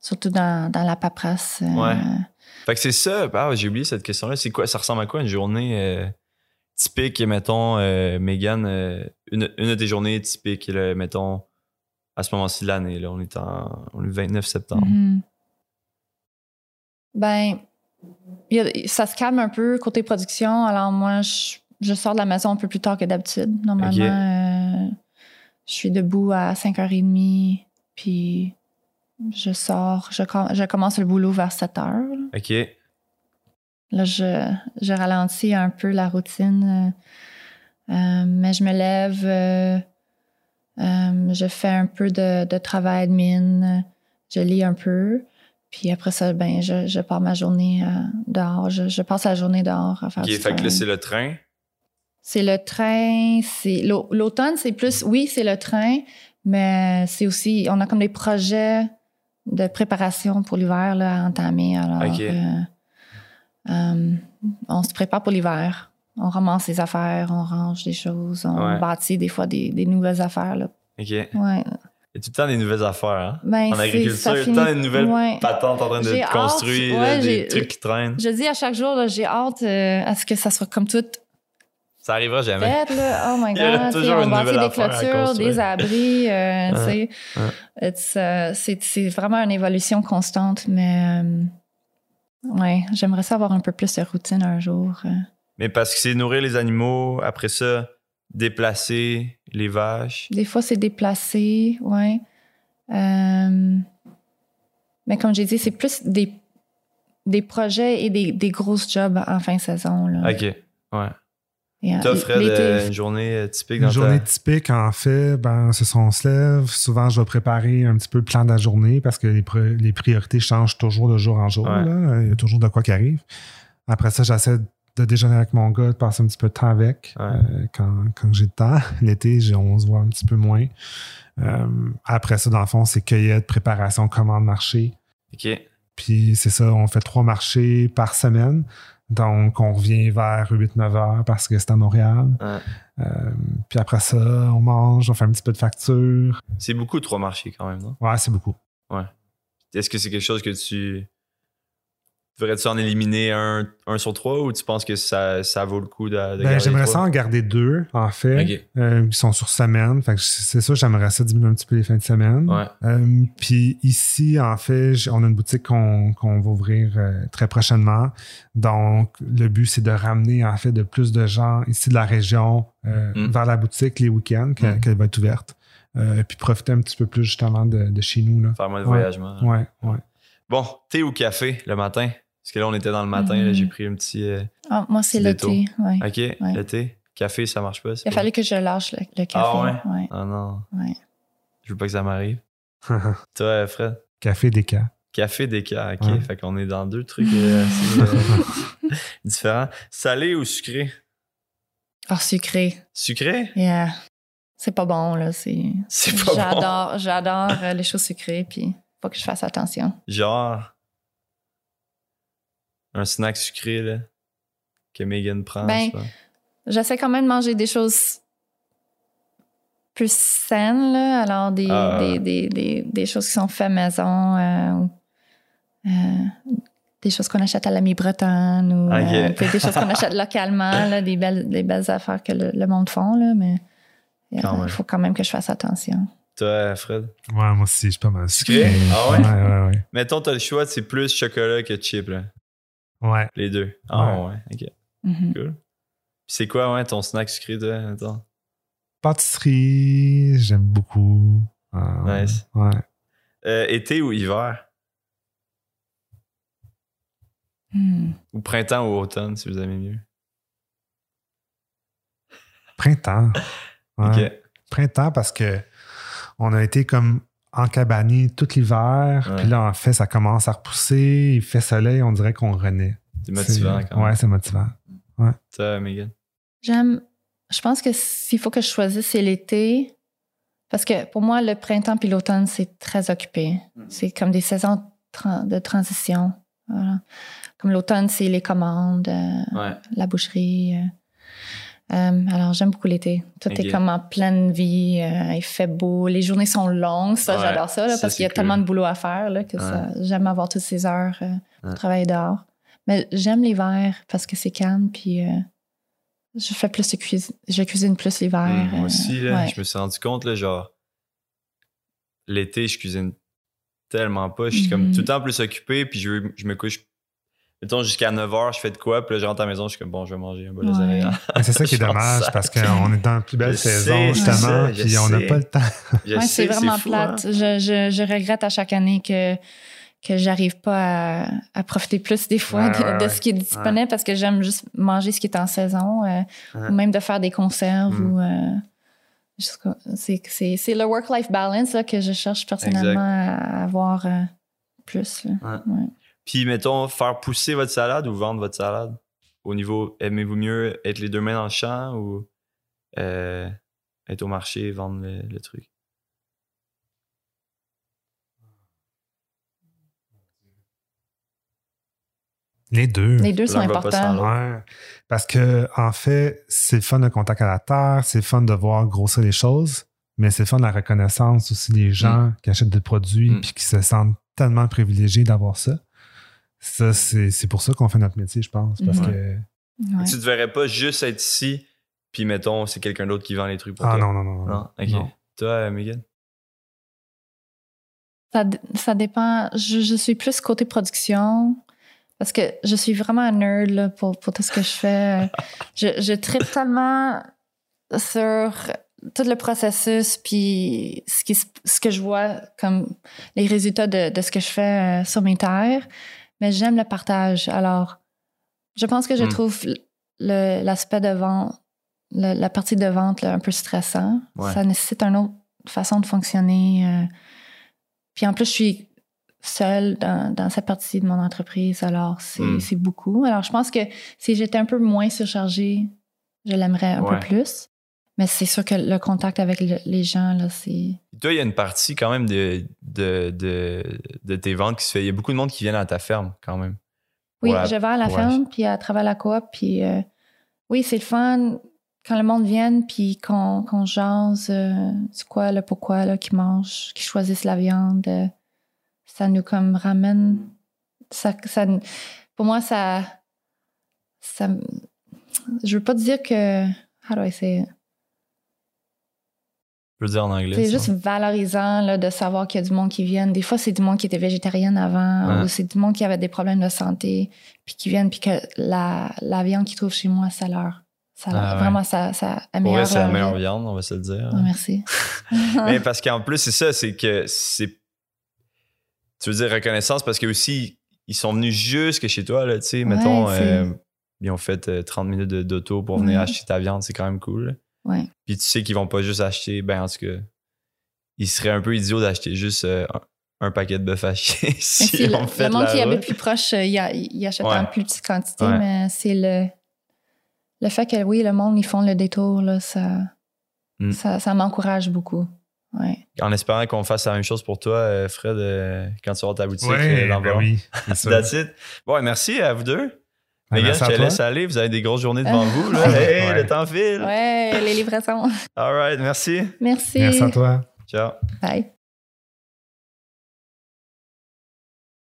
C: surtout dans, dans la paperasse.
A: Ouais. Fait que c'est ça. Ah, j'ai oublié cette question-là. C'est quoi? Ça ressemble à quoi une journée typique, mettons, Megan, une, une de tes journées typiques, là, mettons, à ce moment-ci de l'année. Là, on est en on est le 29 septembre.
C: Mhm. Ben, a- ça se calme un peu côté production. Alors, moi, je, je sors de la maison un peu plus tard que d'habitude. Normalement, euh, je suis debout à 5h30, puis je sors. Je, com- je commence le boulot vers 7h.
A: OK.
C: Là, je, je ralentis un peu la routine. euh, euh, mais je me lève, euh, je fais un peu de, de travail admin, je lis un peu. Puis après ça, ben, je, je pars ma journée euh, dehors. Je, je passe la journée dehors à faire
A: OK.
C: du
A: Fait que là,
C: travail.
A: c'est le train.
C: C'est le train, c'est l'au- l'automne, c'est plus oui, c'est le train, mais c'est aussi on a comme des projets de préparation pour l'hiver à entamer. Alors euh, euh, on se prépare pour l'hiver. On ramasse les affaires, on range des choses, on
A: Ouais.
C: bâtit des fois des, des nouvelles affaires. Là.
A: OK. Il y a
C: Ouais.
A: tout le temps des nouvelles affaires. Hein?
C: Ben,
A: En agriculture, il y a tout le temps des nouvelles
C: ouais.
A: patentes en train de
C: hâte, ouais,
A: là, des trucs qui traînent.
C: Je dis à chaque jour, j'ai hâte euh, à ce que ça soit comme tout
A: Ça arrivera jamais.
C: fait, là. Oh my <laughs>
A: Il y a
C: God.
A: toujours
C: on
A: une
C: bâtit des clôtures, des abris, euh,
A: Ouais,
C: euh, c'est, vraiment une évolution constante, mais euh, ouais, j'aimerais ça avoir un peu plus de routine un jour. euh.
A: Mais parce que c'est nourrir les animaux, après ça, déplacer les vaches.
C: Des fois, c'est déplacé, ouais. Mais comme j'ai dit, c'est plus des, des projets et des, des grosses jobs en fin de saison. Là.
A: OK. Ouais. Toi, Fred, euh, une journée euh, typique dans
B: Une journée
A: ta...
B: typique, en fait, ben, c'est on se lève. Souvent, je vais préparer un petit peu le plan de la journée parce que les, pri- les priorités changent toujours de jour en jour.
A: Ouais.
B: là. Il y a toujours de quoi qui arrive. Après ça, j'essaie de déjeuner avec mon gars, de passer un petit peu de temps avec
A: Ouais.
B: euh, quand, quand j'ai le temps. <laughs> L'été, j'ai- on se voit un petit peu moins. Euh, après ça, dans le fond, c'est cueillette, préparation, commande, marché.
A: OK.
B: Puis c'est ça, on fait trois marchés par semaine. Donc, on revient vers 8-9 heures parce que c'est à Montréal.
A: Ouais.
B: Euh, puis après ça, on mange, on fait un petit peu de facture.
A: C'est beaucoup trois marchés quand même, non?
B: Ouais, c'est beaucoup.
A: Est-ce que c'est quelque chose que tu... Devrais-tu en éliminer un, un sur trois ou tu penses que ça, ça vaut le coup de, de
B: Ben,
A: garder
B: j'aimerais ça en garder deux, en fait,
A: OK.
B: euh, qui sont sur semaine. Fait que c'est ça, j'aimerais ça diminuer un petit peu les fins de semaine.
A: Ouais.
B: Euh, puis ici, en fait, on a une boutique qu'on qu'on va ouvrir euh, très prochainement. Donc, le but, c'est de ramener, en fait, de plus de gens ici de la région euh,
A: Mm.
B: vers la boutique les week-ends, qu'elle
A: Mm.
B: qu'elle va être ouverte. Euh, puis profiter un petit peu plus, justement, de, de chez nous. Là.
A: Faire moins de
B: Ouais.
A: voyagement.
B: Ouais, ouais.
A: Bon, thé ou café le matin? Parce que là, on était dans le matin, j'ai pris un petit... euh,
C: Ah, moi, c'est le thé. Ouais.
A: OK, le thé. Café, ça marche pas?
C: Il a
A: pas-
C: fallu que je lâche le, le café.
A: Ah ouais?
C: ouais.
A: Ah non,
C: ouais.
A: je veux pas que ça m'arrive. <laughs> Toi, Fred?
B: Café des cas.
A: Café déca, OK.
B: Ouais.
A: Fait qu'on est dans deux trucs euh, <laughs> assez, euh, différents. Salé ou sucré?
C: Oh, sucré.
A: Sucré?
C: Yeah. C'est pas bon, là. C'est...
A: C'est pas bon.
C: J'adore, j'adore les choses sucrées, puis faut que je fasse attention.
A: Genre... Un snack sucré, là, que Megan prend,
C: Ben. J'essaie quand même de manger des choses plus saines, là. Alors, des,
A: Ah.
C: des, des, des, des choses qui sont faites maison, euh, ou, euh, des choses qu'on achète à l'ami bretonne, ou euh, puis des choses qu'on achète <laughs> localement, là, des, belles, des belles affaires que le, le monde font, là, mais il faut quand même que je fasse attention.
A: Toi, Fred?
B: Ouais, moi aussi, je suis pas mal
A: Sucré?
B: sucré?
A: Ah ouais?
B: Ouais, ouais, ouais.
A: Mettons, t'as le choix, c'est plus chocolat que chip, là.
B: Ouais.
A: Les deux. Ah ouais, ok.
C: Mhm.
A: Cool. Puis c'est quoi, ouais, ton snack sucré? Attends.
B: Pâtisserie, j'aime beaucoup. Euh,
A: Nice.
B: Ouais.
A: Euh, été ou hiver?
C: Hmm.
A: Ou printemps ou automne, si vous aimez mieux?
B: Printemps. <laughs> Ouais. Printemps parce que on a été comme encabanés tout l'hiver.
A: Ouais.
B: Puis là, en fait, ça commence à repousser. Il fait soleil, on dirait qu'on renaît.
A: C'est motivant quand même.
B: Ouais, c'est motivant.
A: Toi, Megan?
C: J'aime. Je pense que s'il faut que je choisisse, c'est l'été. Parce que pour moi, le printemps puis l'automne, c'est très occupé. C'est comme des saisons de transition. Voilà. Comme l'automne, c'est les commandes, euh,
A: Ouais.
C: la boucherie. euh. Euh, alors, j'aime beaucoup l'été. Tout est comme en pleine vie. euh, il fait beau. Les journées sont longues. Ça,
A: Ouais,
C: j'adore ça, là,
A: ça,
C: parce qu'il y a tellement de boulot à faire là, que ça- j'aime avoir toutes ces heures euh, pour
A: Ouais.
C: travailler dehors. Mais j'aime l'hiver parce que c'est calme. Puis euh, je fais plus de cuisine. Je cuisine plus l'hiver.
A: Hum, moi
C: euh,
A: aussi, là, je me suis rendu compte, là, genre, l'été, je cuisine tellement pas. Je suis comme
C: Mhm.
A: tout le temps plus occupé, puis je, je me couche, mettons, jusqu'à 9h, je fais de quoi, puis là, je rentre à la maison, je suis comme, bon, je vais manger un bol de.
B: Mais c'est ça qui est <laughs> dommage parce qu'on est dans la plus belle
A: Je
B: saison, justement,
A: sais,
B: puis on n'a pas le temps. <laughs>
C: Ouais, c'est vraiment
A: fou, hein.
C: plate. Je, je, je regrette à chaque année que que j'arrive pas à, à profiter plus des fois
B: Ouais,
C: de,
B: ouais,
C: de
B: ouais.
C: ce qui est disponible parce que j'aime juste manger ce qui est en saison euh,
A: Ouais.
C: ou même de faire des conserves
A: Mm.
C: ou euh, c'est le work life balance là, que je cherche personnellement à avoir euh, plus là. Ouais.
A: Puis, mettons, faire pousser votre salade ou vendre votre salade? Au niveau, aimez-vous mieux être les deux mains dans le champ ou euh, être au marché et vendre le, le truc?
B: Les deux.
C: les deux sont importants.
B: Ouais. Parce que, en fait, c'est le fun de contact à la terre, c'est le fun de voir grossir les choses, mais c'est le fun de la reconnaissance aussi des gens qui achètent des produits
A: Mm.
B: puis qui se sentent tellement privilégiés d'avoir ça. Ça, c'est c'est pour ça qu'on fait notre métier, je pense. Parce
C: Mhm.
B: que.
C: Ouais.
A: Tu te verrais pas juste être ici, puis mettons, c'est quelqu'un d'autre qui vend les trucs pour
B: Ah
A: toi?
B: non, non, non. non.
A: Non, ok.
B: Non.
A: Toi, Megan?
C: Ça, ça dépend. Je, je suis plus côté production parce que je suis vraiment un nerd là, pour, pour tout ce que je fais. <laughs> je, je tripe tellement sur tout le processus puis ce, qui, ce que je vois comme les résultats de, de ce que je fais euh, sur mes terres. Mais j'aime le partage. Alors, je pense que je
A: Hmm.
C: trouve l'aspect de vente, le- la partie de vente là, un peu stressant.
A: Ouais.
C: Ça nécessite une autre façon de fonctionner. euh, puis en plus, je suis seule dans, dans cette partie de mon entreprise, alors c'est
A: Mm.
C: c'est beaucoup. Alors je pense que si j'étais un peu moins surchargée, je l'aimerais un
A: Ouais.
C: peu plus. Mais c'est sûr que le contact avec le- les gens, là, c'est.
A: Toi, il y a une partie quand même de, de, de, de tes ventes qui se fait. Il y a beaucoup de monde qui viennent à ta ferme quand même.
C: Oui, je vais à la ferme, puis à travers la coop, puis euh, oui, c'est le fun quand le monde vienne, puis qu'on qu'on jase euh, du quoi, le pourquoi, là, qu'ils mangent, qu'ils choisissent la viande. euh, ça nous comme ramène. Ça, ça, pour moi, ça. ça je veux pas dire que. How do I say it?
A: Je veux dire en anglais.
C: C'est juste valorisant là, de savoir qu'il y a du monde qui viennent. Des fois, c'est du monde qui était végétarien avant
A: Ouais.
C: ou c'est du monde qui avait des problèmes de santé puis qui viennent puis que la, la viande qu'ils trouvent chez moi, ça leur... Ça
A: Ah ouais.
C: Vraiment, ça, ça améliore
A: vrai, c'est la
C: leur
A: meilleure
C: vie.
A: viande, on va se le dire.
C: Ah, merci. <laughs>
A: Mais parce qu'en plus, c'est ça, c'est que c'est. Tu veux dire reconnaissance parce que aussi, ils sont venus jusque chez toi, là, tu sais.
C: Ouais,
A: mettons, euh, ils ont fait euh, 30 minutes de- d'auto pour venir
C: Ouais.
A: acheter ta viande, c'est quand même cool.
C: Ouais.
A: Puis tu sais qu'ils vont pas juste acheter, ben en tout cas, ils seraient un peu idiots d'acheter juste euh, un, un paquet de bœuf haché <laughs> si
C: le,
A: fait
C: le monde qui habite plus proche, euh, il, a- il achète
A: Ouais.
C: en plus petite quantité,
A: Ouais.
C: mais c'est le, le fait que, oui, le monde, ils font le détour, là, ça,
A: Mm.
C: ça, ça m'encourage beaucoup. Ouais.
A: En espérant qu'on fasse la même chose pour toi, euh, Fred, euh, quand tu vas ta boutique
B: Ouais,
A: euh, dans
B: ben oui. <laughs>
A: That's it. Bon, merci à vous deux. Les gars, je te
B: toi.
A: laisse aller. Vous avez des grosses journées devant vous. Là. <laughs> Hey,
B: Ouais.
A: le temps file.
C: Ouais, les livraisons.
A: All right, merci.
C: Merci.
B: Merci à toi.
A: Ciao.
C: Bye.